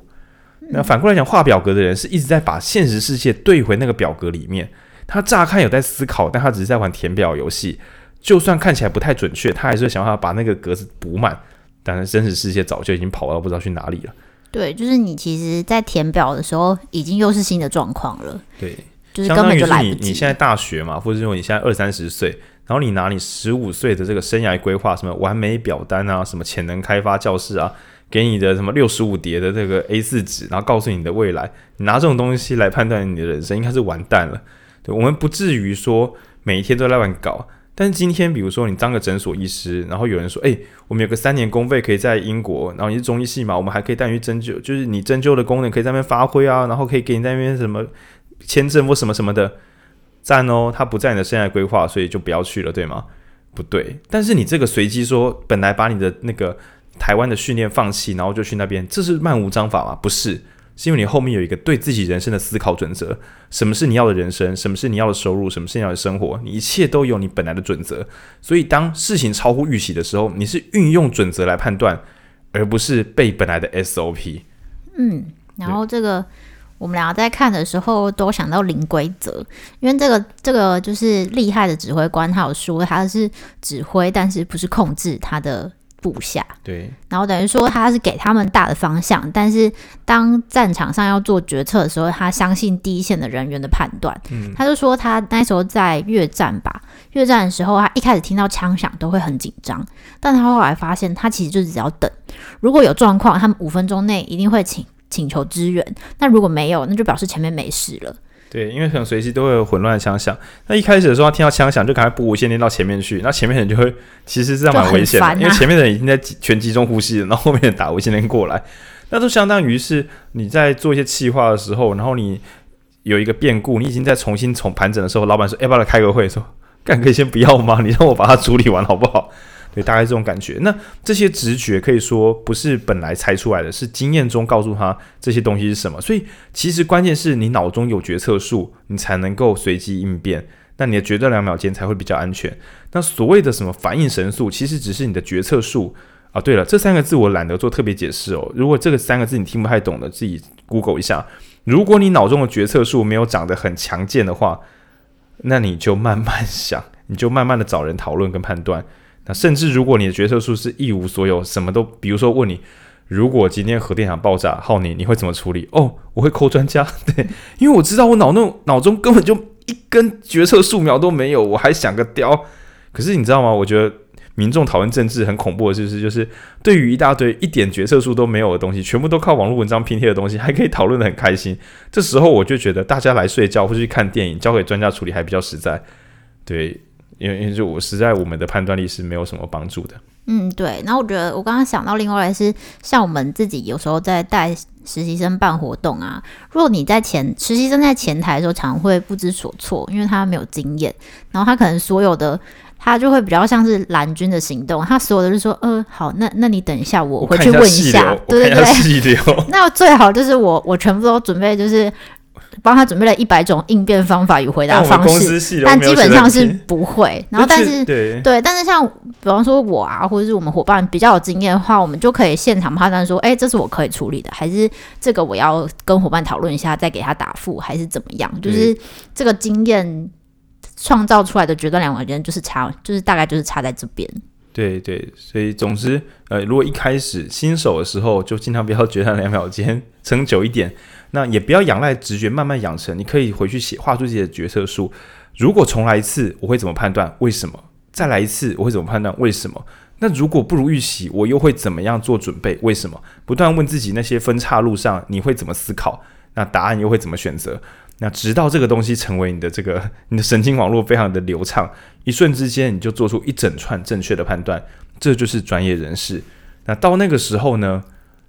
那反过来讲，画表格的人是一直在把现实世界对回那个表格里面。他乍看有在思考，但他只是在玩填表游戏。就算看起来不太准确，他还是想办法把那个格子补满。但是真实世界早就已经跑到不知道去哪里了。对，就是你其实，在填表的时候，已经又是新的状况了。对。就是根本就来不及。你你现在大学嘛，或者说你现在二三十岁，然后你拿你十五岁的这个生涯规划，什么完美表单啊，什么潜能开发教室啊，给你的什么六十五叠的这个 A 四纸，然后告诉你的未来，你拿这种东西来判断你的人生，应该是完蛋了。对，我们不至于说每一天都在乱搞，但是今天比如说你当个诊所医师，然后有人说，哎，我们有个三年公费可以在英国，然后你是中医系嘛，我们还可以带你去针灸，就是你针灸的功能可以在那边发挥啊，然后可以给你在那边什么。签证或什么什么的赞哦，他不在你的生涯规划，所以就不要去了，对吗？不对，但是你这个随机说，本来把你的那个台湾的训练放弃，然后就去那边，这是漫无章法吗？不是，是因为你后面有一个对自己人生的思考准则。什么是你要的人生？什么是你要的收入？什么是你要的生活？你一切都有你本来的准则。所以当事情超乎预期的时候，你是运用准则来判断，而不是被本来的 SOP。嗯，然后这个。我们俩在看的时候都想到零规则，因为这个这个就是厉害的指挥官，他有说他是指挥，但是不是控制他的部下。对。然后等于说他是给他们大的方向，但是当战场上要做决策的时候，他相信第一线的人员的判断。嗯。他就说他那时候在越战吧，越战的时候，他一开始听到枪响都会很紧张，但他后来发现，他其实就是只要等，如果有状况，他们五分钟内一定会请。请求支援，那如果没有，那就表示前面没事了。对，因为可能随时都会有混乱的枪响。那一开始的时候，他听到枪响就赶快补无线电到前面去，那前面的人就会其实是这样蛮危险的，啊、因为前面的人已经在全集中呼吸了，然后后面人打无线电过来，那都相当于是你在做一些企划的时候，然后你有一个变故，你已经在重新重盘整的时候，老板说：“要不要来开个会？”说：“干可以先不要吗？你让我把它处理完好不好？”对，大概这种感觉。那这些直觉可以说不是本来猜出来的，是经验中告诉他这些东西是什么。所以其实关键是你脑中有决策树，你才能够随机应变。那你的决断两秒间才会比较安全。那所谓的什么反应神速，其实只是你的决策树啊。对了，这三个字我懒得做特别解释哦。如果这个三个字你听不太懂的，自己 Google 一下。如果你脑中的决策树没有长得很强健的话，那你就慢慢想，你就慢慢的找人讨论跟判断。那甚至如果你的决策树是一无所有，什么都，比如说问你，如果今天核电厂爆炸，浩你，你会怎么处理？哦，我会 call 专家，对，[laughs] 因为我知道我脑中脑中根本就一根决策树苗都没有，我还想个雕。可是你知道吗？我觉得民众讨论政治很恐怖的是不是？就是对于一大堆一点决策树都没有的东西，全部都靠网络文章拼贴的东西，还可以讨论得很开心。这时候我就觉得大家来睡觉或者去看电影，交给专家处理还比较实在，对。因为因为就我实在我们的判断力是没有什么帮助的。嗯，对。然后我觉得我刚刚想到另外是像我们自己有时候在带实习生办活动啊，如果你在前实习生在前台的时候，常会不知所措，因为他没有经验，然后他可能所有的他就会比较像是蓝军的行动，他所有的就是说，呃，好，那那你等一下，我回去问一下，对对对。[laughs] 那最好就是我我全部都准备就是。帮他准备了一百种应变方法与回答方式，但基本上是不会。然后，但是对对，但是像比方说我啊，或者是我们伙伴比较有经验的话，我们就可以现场判断说，哎，这是我可以处理的，还是这个我要跟伙伴讨论一下，再给他答复，还是怎么样？就是这个经验创造出来的决断两个人就是差，就是大概就是差在这边。对对，所以总之，呃，如果一开始新手的时候，就尽量不要决断两秒间，撑久一点。那也不要仰赖直觉，慢慢养成。你可以回去写，画出自己的决策树。如果重来一次，我会怎么判断？为什么？再来一次，我会怎么判断？为什么？那如果不如预期，我又会怎么样做准备？为什么？不断问自己那些分岔路上，你会怎么思考？那答案又会怎么选择？那直到这个东西成为你的这个你的神经网络非常的流畅，一瞬之间你就做出一整串正确的判断，这就是专业人士。那到那个时候呢？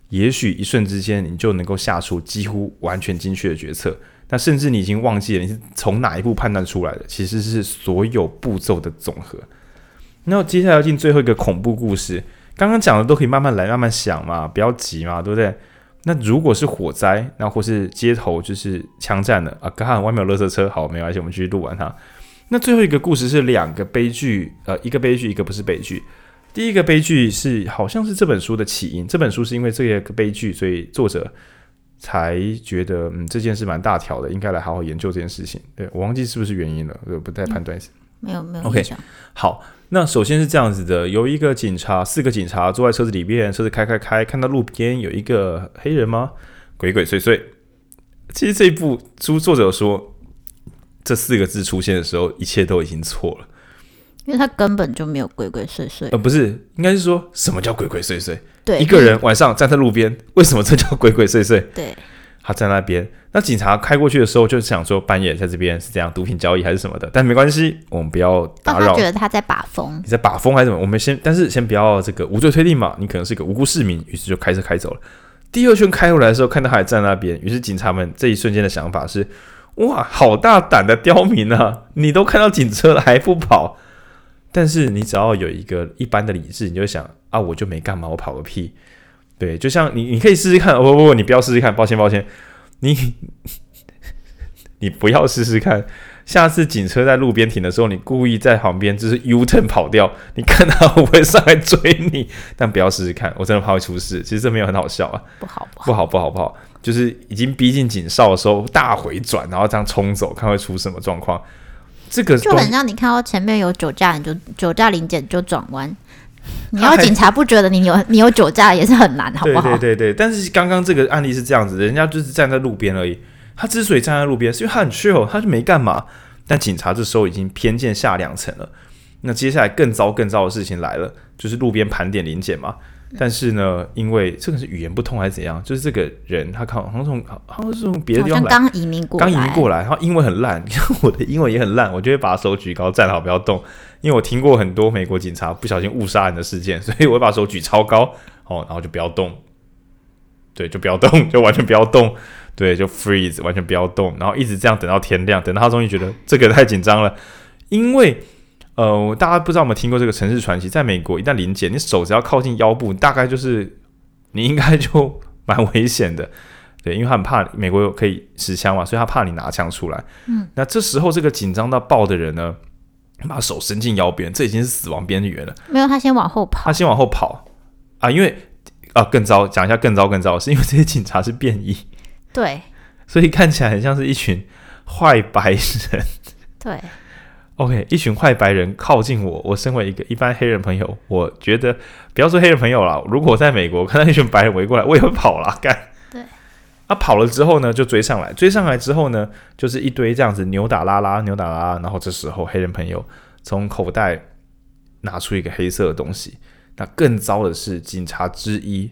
也许一瞬之间，你就能够下出几乎完全精确的决策。那甚至你已经忘记了你是从哪一步判断出来的，其实是所有步骤的总和。那接下来要进最后一个恐怖故事。刚刚讲的都可以慢慢来，慢慢想嘛，不要急嘛，对不对？那如果是火灾，那或是街头就是枪战的啊，刚好外面有垃圾车，好，没关系，我们继续录完它。那最后一个故事是两个悲剧，呃，一个悲剧，一个不是悲剧。第一个悲剧是好像是这本书的起因。这本书是因为这个悲剧，所以作者才觉得嗯这件事蛮大条的，应该来好好研究这件事情。对，我忘记是不是原因了，我不太判断一下。没有没有。OK，好，那首先是这样子的，有一个警察，四个警察坐在车子里面，车子开开开，看到路边有一个黑人吗？鬼鬼祟祟。其实这一部书作者说，这四个字出现的时候，一切都已经错了。因为他根本就没有鬼鬼祟祟，呃，不是，应该是说什么叫鬼鬼祟祟？对，一个人晚上站在路边，为什么这叫鬼鬼祟祟？对，他在那边，那警察开过去的时候，就想说半夜在这边是这样毒品交易还是什么的，但没关系，我们不要打扰。他觉得他在把风，你在把风还是什么？我们先，但是先不要这个无罪推定嘛，你可能是一个无辜市民，于是就开车开走了。第二圈开过来的时候，看到他还在那边，于是警察们这一瞬间的想法是：哇，好大胆的刁民啊！你都看到警车了还不跑？但是你只要有一个一般的理智，你就想，啊，我就没干嘛，我跑个屁。对，就像你，你可以试试看。哦不不不，你不要试试看，抱歉抱歉，你 [laughs] 你不要试试看。下次警车在路边停的时候，你故意在旁边就是 U turn 跑掉，你看他会不会上来追你？但不要试试看，我真的怕会出事。其实这没有很好笑啊，不好不好不好不好不好，就是已经逼近警哨的时候大回转，然后这样冲走，看会出什么状况。这个就很像你看到前面有酒驾，你就酒驾临检就转弯。[laughs] 你要警察不觉得你有 [laughs] 你有酒驾也是很难，好不好？对对对对。但是刚刚这个案例是这样子，人家就是站在路边而已。他之所以站在路边，是因为他很 chill，他就没干嘛。但警察这时候已经偏见下两层了。那接下来更糟更糟的事情来了，就是路边盘点临检嘛。但是呢，因为这个是语言不通还是怎样，就是这个人他好像从好像是从别的地方来，刚移民过来，刚移民过来，然后英文很烂。[laughs] 我的英文也很烂，我就会把手举高，站好不要动。因为我听过很多美国警察不小心误杀人的事件，[laughs] 所以我会把手举超高，哦，然后就不要动。对，就不要动，[laughs] 就完全不要动。对，就 freeze，完全不要动，然后一直这样等到天亮，等到他终于觉得这个太紧张了，因为。呃，大家不知道有没有听过这个城市传奇？在美国，一旦临检，你手只要靠近腰部，大概就是你应该就蛮危险的，对，因为他很怕美国有可以持枪嘛，所以他怕你拿枪出来。嗯，那这时候这个紧张到爆的人呢，把手伸进腰边，这已经是死亡边缘了。没有，他先往后跑，他先往后跑啊，因为啊更糟，讲一下更糟更糟，是因为这些警察是便衣，对，所以看起来很像是一群坏白人，对。OK，一群坏白人靠近我，我身为一个一般黑人朋友，我觉得不要说黑人朋友了，如果我在美国看到一群白人围过来，我也会跑了。[laughs] 干，对，啊，跑了之后呢，就追上来，追上来之后呢，就是一堆这样子扭打拉拉，扭打拉拉，然后这时候黑人朋友从口袋拿出一个黑色的东西。那更糟的是，警察之一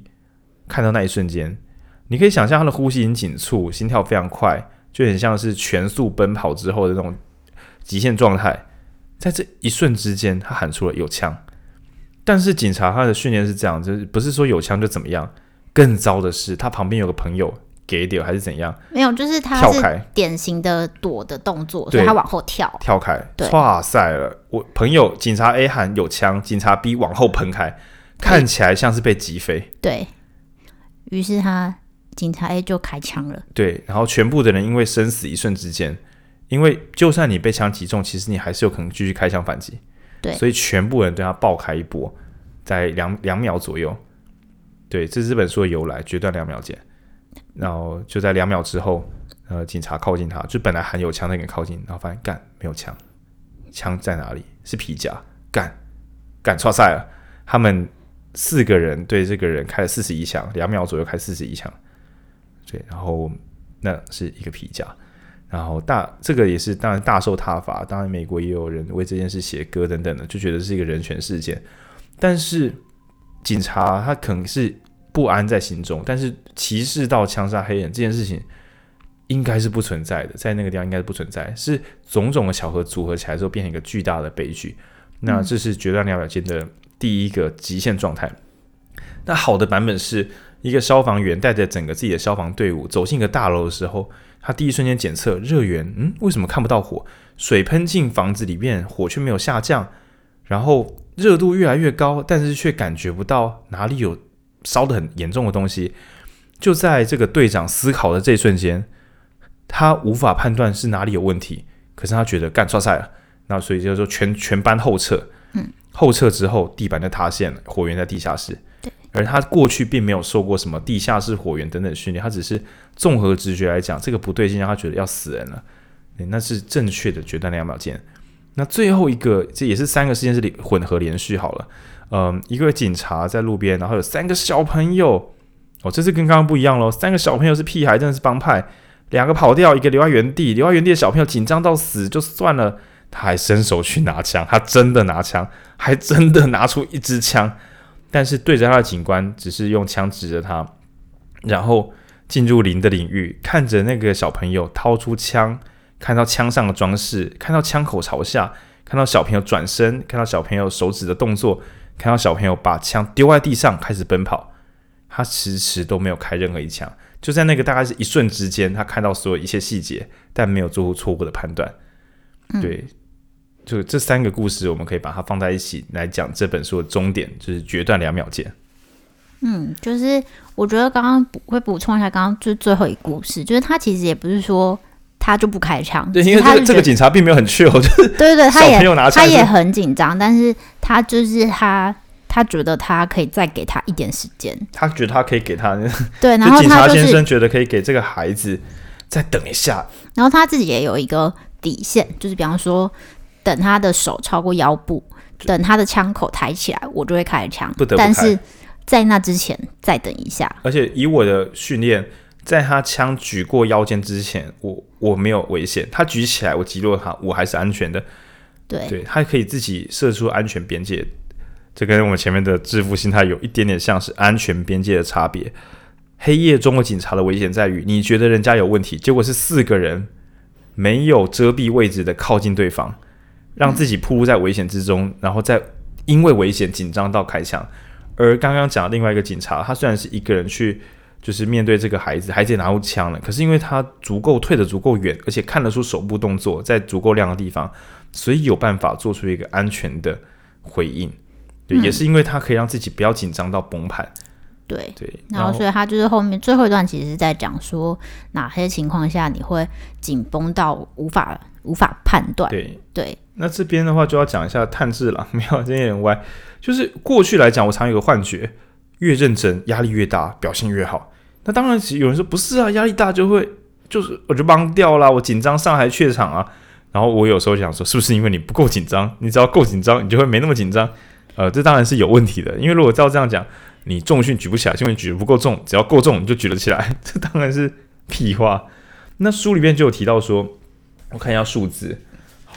看到那一瞬间，你可以想象他的呼吸很紧促，心跳非常快，就很像是全速奔跑之后的那种。极限状态，在这一瞬之间，他喊出了有枪。但是警察他的训练是这样，就是不是说有枪就怎么样。更糟的是，他旁边有个朋友给掉还是怎样？没有，就是他跳开典型的躲的动作，所以他往后跳，跳开。哇塞了！我朋友警察 A 喊有枪，警察 B 往后喷开，看起来像是被击飞。对，于是他警察 A 就开枪了。对，然后全部的人因为生死一瞬之间。因为就算你被枪击中，其实你还是有可能继续开枪反击。对，所以全部人对他爆开一波，在两两秒左右。对，这是这本书的由来，决断两秒间。然后就在两秒之后，呃，警察靠近他，就本来还有枪那个人靠近，然后发现干没有枪，枪在哪里？是皮夹，干干错赛了。他们四个人对这个人开了四十一枪，两秒左右开四十一枪。对，然后那是一个皮夹。然后大这个也是当然大受挞伐，当然美国也有人为这件事写歌等等的，就觉得是一个人权事件。但是警察他可能是不安在心中，但是歧视到枪杀黑人这件事情应该是不存在的，在那个地方应该是不存在，是种种的巧合组合起来之后变成一个巨大的悲剧。那这是决断两秒间的第一个极限状态。那好的版本是一个消防员带着整个自己的消防队伍走进一个大楼的时候。他第一瞬间检测热源，嗯，为什么看不到火？水喷进房子里面，火却没有下降。然后热度越来越高，但是却感觉不到哪里有烧得很严重的东西。就在这个队长思考的这一瞬间，他无法判断是哪里有问题。可是他觉得干错赛了，那所以就是说全全班后撤。嗯，后撤之后，地板就塌陷了，火源在地下室。而他过去并没有受过什么地下室火源等等训练，他只是综合直觉来讲，这个不对劲，让他觉得要死人了。那是正确的决断两秒间。那最后一个，这也是三个事件是混合连续好了。嗯，一个警察在路边，然后有三个小朋友。哦，这次跟刚刚不一样喽。三个小朋友是屁孩，真的是帮派。两个跑掉，一个留在原地。留在原地的小朋友紧张到死就算了，他还伸手去拿枪，他真的拿枪，还真的拿出一支枪。但是对着他的警官，只是用枪指着他，然后进入零的领域，看着那个小朋友掏出枪，看到枪上的装饰，看到枪口朝下，看到小朋友转身，看到小朋友手指的动作，看到小朋友把枪丢在地上开始奔跑，他迟迟都没有开任何一枪。就在那个大概是一瞬之间，他看到所有一切细节，但没有做出错误的判断。对，就这三个故事，我们可以把它放在一起来讲这本书的终点，就是决断两秒间。嗯，就是我觉得刚刚会补充一下，刚刚就最后一个故事，就是他其实也不是说他就不开枪，对，因为这个这个警察并没有很确，我觉得对对对，他也他也很紧张，但是他就是他他觉得他可以再给他一点时间，他觉得他可以给他对，然后警察先生觉得可以给这个孩子再等一下，然后他自己也有一个底线，就是比方说等他的手超过腰部，等他的枪口抬起来，我就会开枪，不得不，但是。在那之前，再等一下。而且以我的训练，在他枪举过腰间之前，我我没有危险。他举起来，我击落他，我还是安全的。对，对，他可以自己设出安全边界。这跟我们前面的致富心态有一点点像是安全边界的差别。黑夜中的警察的危险在于，你觉得人家有问题，结果是四个人没有遮蔽位置的靠近对方，让自己暴露在危险之中，嗯、然后再因为危险紧张到开枪。而刚刚讲的另外一个警察，他虽然是一个人去，就是面对这个孩子，孩子也拿出枪了，可是因为他足够退得足够远，而且看得出手部动作在足够亮的地方，所以有办法做出一个安全的回应。对，嗯、也是因为他可以让自己不要紧张到崩盘。对对，然后所以他就是后面最后一段其实是在讲说哪些情况下你会紧绷到无法无法判断。对对，对那这边的话就要讲一下探治了，[laughs] 没有，这有点歪。就是过去来讲，我常有个幻觉，越认真压力越大，表现越好。那当然，有人说不是啊，压力大就会就是我就懵掉了，我紧张上台怯场啊。然后我有时候想说，是不是因为你不够紧张？你只要够紧张，你就会没那么紧张。呃，这当然是有问题的，因为如果照这样讲，你重训举不起来，是因为举得不够重，只要够重你就举得起来，[laughs] 这当然是屁话。那书里面就有提到说，我看一下数字，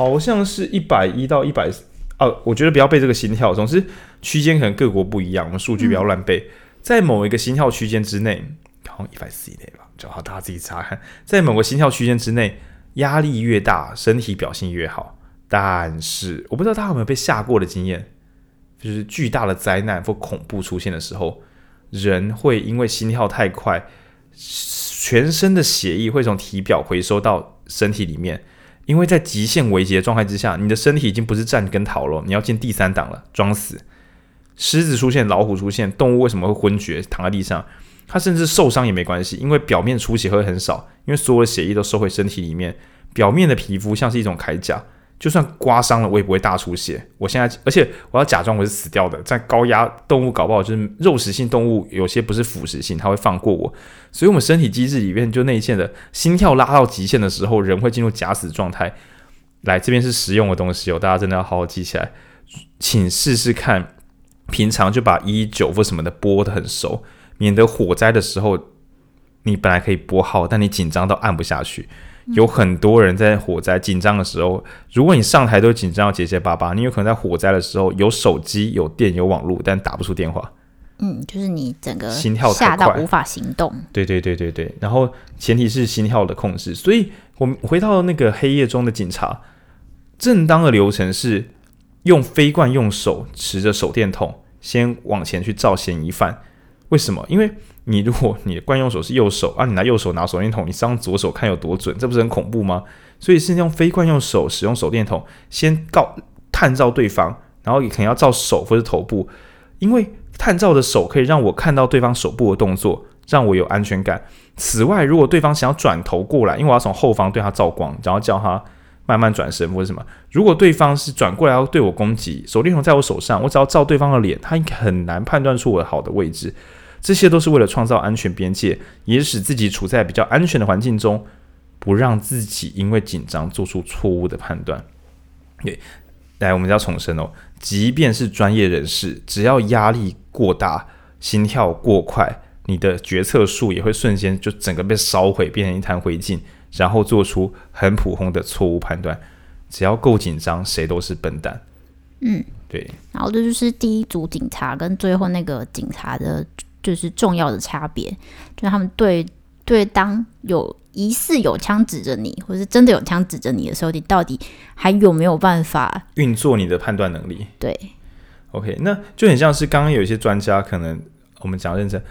好像是一百一到一百。哦，我觉得不要背这个心跳，总之区间可能各国不一样，我们数据不要乱背。在某一个心跳区间之内，好像一百四以内吧，就好大家自己查看。在某个心跳区间之内，压力越大，身体表现越好。但是我不知道大家有没有被吓过的经验，就是巨大的灾难或恐怖出现的时候，人会因为心跳太快，全身的血液会从体表回收到身体里面。因为在极限危机的状态之下，你的身体已经不是战跟逃了，你要进第三档了，装死。狮子出现，老虎出现，动物为什么会昏厥躺在地上？它甚至受伤也没关系，因为表面出血会很少，因为所有的血液都收回身体里面，表面的皮肤像是一种铠甲。就算刮伤了，我也不会大出血。我现在，而且我要假装我是死掉的。在高压动物搞不好就是肉食性动物，有些不是腐蚀性，它会放过我。所以，我们身体机制里面就内线的心跳拉到极限的时候，人会进入假死状态。来，这边是实用的东西哦，大家真的要好好记起来。请试试看，平常就把一九或什么的拨得很熟，免得火灾的时候你本来可以拨号，但你紧张到按不下去。有很多人在火灾紧张的时候，如果你上台都紧张到结结巴巴，你有可能在火灾的时候有手机、有电、有网络，但打不出电话。嗯，就是你整个心跳吓到无法行动。对对对对对。然后前提是心跳的控制。所以我们回到那个黑夜中的警察，正当的流程是用飞惯用手持着手电筒先往前去照嫌疑犯。为什么？因为你如果你的惯用手是右手啊，你拿右手拿手电筒，你上左手看有多准，这不是很恐怖吗？所以是用非惯用手使用手电筒，先告探照对方，然后也可能要照手或者头部，因为探照的手可以让我看到对方手部的动作，让我有安全感。此外，如果对方想要转头过来，因为我要从后方对他照光，然后叫他慢慢转身或者什么。如果对方是转过来要对我攻击，手电筒在我手上，我只要照对方的脸，他应该很难判断出我的好的位置。这些都是为了创造安全边界，也使自己处在比较安全的环境中，不让自己因为紧张做出错误的判断。对，来，我们要重申哦，即便是专业人士，只要压力过大、心跳过快，你的决策树也会瞬间就整个被烧毁，变成一滩灰烬，然后做出很普通的错误判断。只要够紧张，谁都是笨蛋。嗯，对。然后这就是第一组警察跟最后那个警察的。就是重要的差别，就是他们对对，当有疑似有枪指着你，或是真的有枪指着你的时候，你到底还有没有办法运作你的判断能力？对，OK，那就很像是刚刚有一些专家，可能我们讲认真，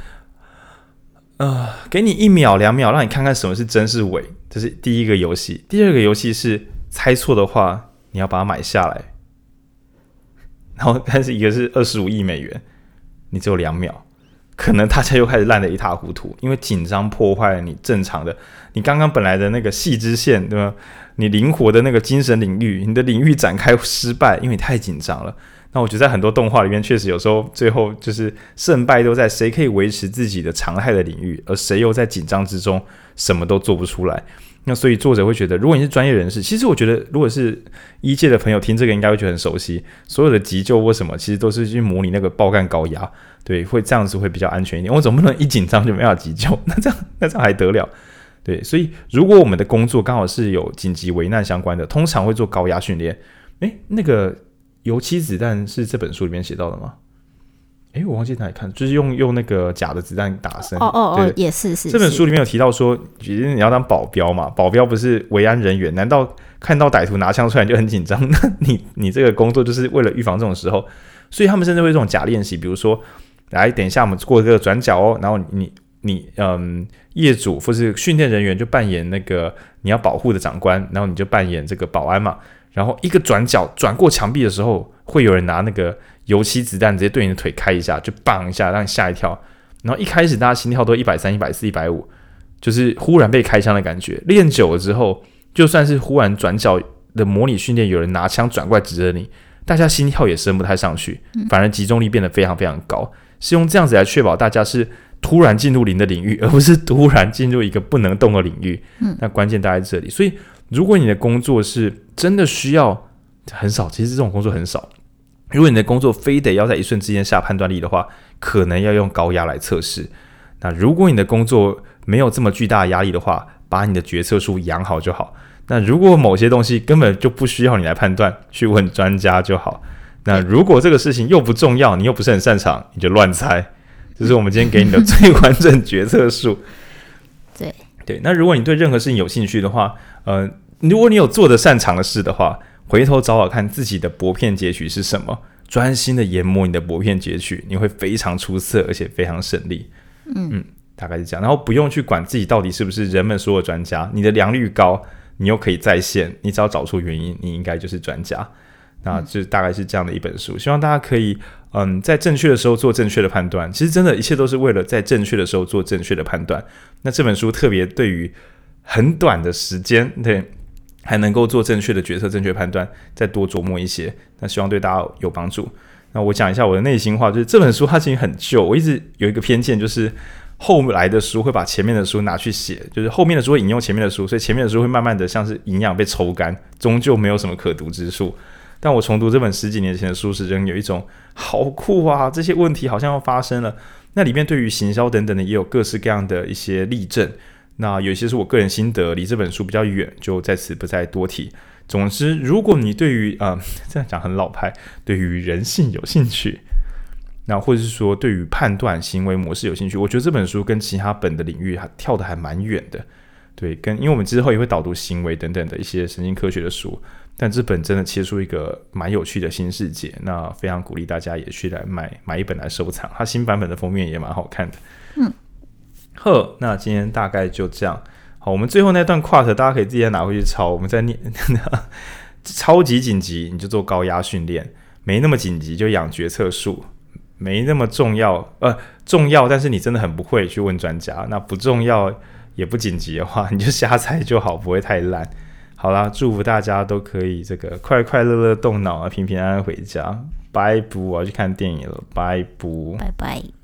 呃，给你一秒两秒，让你看看什么是真是伪，这是第一个游戏。第二个游戏是猜错的话，你要把它买下来，然后但是一个是二十五亿美元，你只有两秒，可能大家又开始烂得一塌糊涂，因为紧张破坏了你正常的，你刚刚本来的那个细支线，对吧？你灵活的那个精神领域，你的领域展开失败，因为你太紧张了。那我觉得在很多动画里面，确实有时候最后就是胜败都在谁可以维持自己的常态的领域，而谁又在紧张之中什么都做不出来。那所以作者会觉得，如果你是专业人士，其实我觉得，如果是一届的朋友听这个，应该会觉得很熟悉。所有的急救或什么，其实都是去模拟那个爆干高压，对，会这样子会比较安全一点。我总不能一紧张就没法急救，那这样那这样还得了？对，所以如果我们的工作刚好是有紧急危难相关的，通常会做高压训练。诶，那个。油漆子弹是这本书里面写到的吗？诶，我忘记哪里看，就是用用那个假的子弹打身。哦哦哦，也是是。这本书里面有提到说，其实你要当保镖嘛，保镖不是维安人员，难道看到歹徒拿枪出来就很紧张？[laughs] 那你你这个工作就是为了预防这种时候，所以他们甚至会这种假练习，比如说，来等一下我们过这个转角哦，然后你你嗯，业主或是训练人员就扮演那个你要保护的长官，然后你就扮演这个保安嘛。然后一个转角转过墙壁的时候，会有人拿那个油漆子弹直接对你的腿开一下，就棒一下让你吓一跳。然后一开始大家心跳都一百三、一百四、一百五，就是忽然被开枪的感觉。练久了之后，就算是忽然转角的模拟训练，有人拿枪转过来指着你，大家心跳也升不太上去，反而集中力变得非常非常高。是用这样子来确保大家是突然进入零的领域，[laughs] 而不是突然进入一个不能动的领域。那关键大在这里，所以。如果你的工作是真的需要很少，其实这种工作很少。如果你的工作非得要在一瞬之间下判断力的话，可能要用高压来测试。那如果你的工作没有这么巨大的压力的话，把你的决策树养好就好。那如果某些东西根本就不需要你来判断，去问专家就好。那如果这个事情又不重要，你又不是很擅长，你就乱猜。这是我们今天给你的最完整决策树。[laughs] 对。对，那如果你对任何事情有兴趣的话，呃，如果你有做的擅长的事的话，回头找找看自己的薄片截取是什么，专心的研磨你的薄片截取，你会非常出色，而且非常省力。嗯嗯，大概是这样。然后不用去管自己到底是不是人们说的专家，你的良率高，你又可以在线，你只要找出原因，你应该就是专家。那就大概是这样的一本书，希望大家可以嗯，在正确的时候做正确的判断。其实真的，一切都是为了在正确的时候做正确的判断。那这本书特别对于很短的时间，对，还能够做正确的决策、正确判断，再多琢磨一些。那希望对大家有帮助。那我讲一下我的内心话，就是这本书它其实很旧，我一直有一个偏见，就是后来的书会把前面的书拿去写，就是后面的书会引用前面的书，所以前面的书会慢慢的像是营养被抽干，终究没有什么可读之处。但我重读这本十几年前的书时，仍有一种好酷啊！这些问题好像要发生了。那里面对于行销等等的，也有各式各样的一些例证。那有些是我个人心得，离这本书比较远，就在此不再多提。总之，如果你对于啊、呃、[laughs] 这样讲很老派，对于人性有兴趣，那或者是说对于判断行为模式有兴趣，我觉得这本书跟其他本的领域还跳得还蛮远的。对，跟因为我们之后也会导读行为等等的一些神经科学的书。但这本真的切出一个蛮有趣的新世界，那非常鼓励大家也去来买买一本来收藏。它新版本的封面也蛮好看的。嗯，呵，那今天大概就这样。好，我们最后那段 quote 大家可以自己拿回去抄。我们再念，[laughs] 超级紧急你就做高压训练，没那么紧急就养决策树，没那么重要呃重要，但是你真的很不会去问专家。那不重要也不紧急的话，[laughs] 你就瞎猜就好，不会太烂。好啦，祝福大家都可以这个快快乐乐动脑啊，平平安安回家。拜不，我要去看电影了。拜不，拜拜。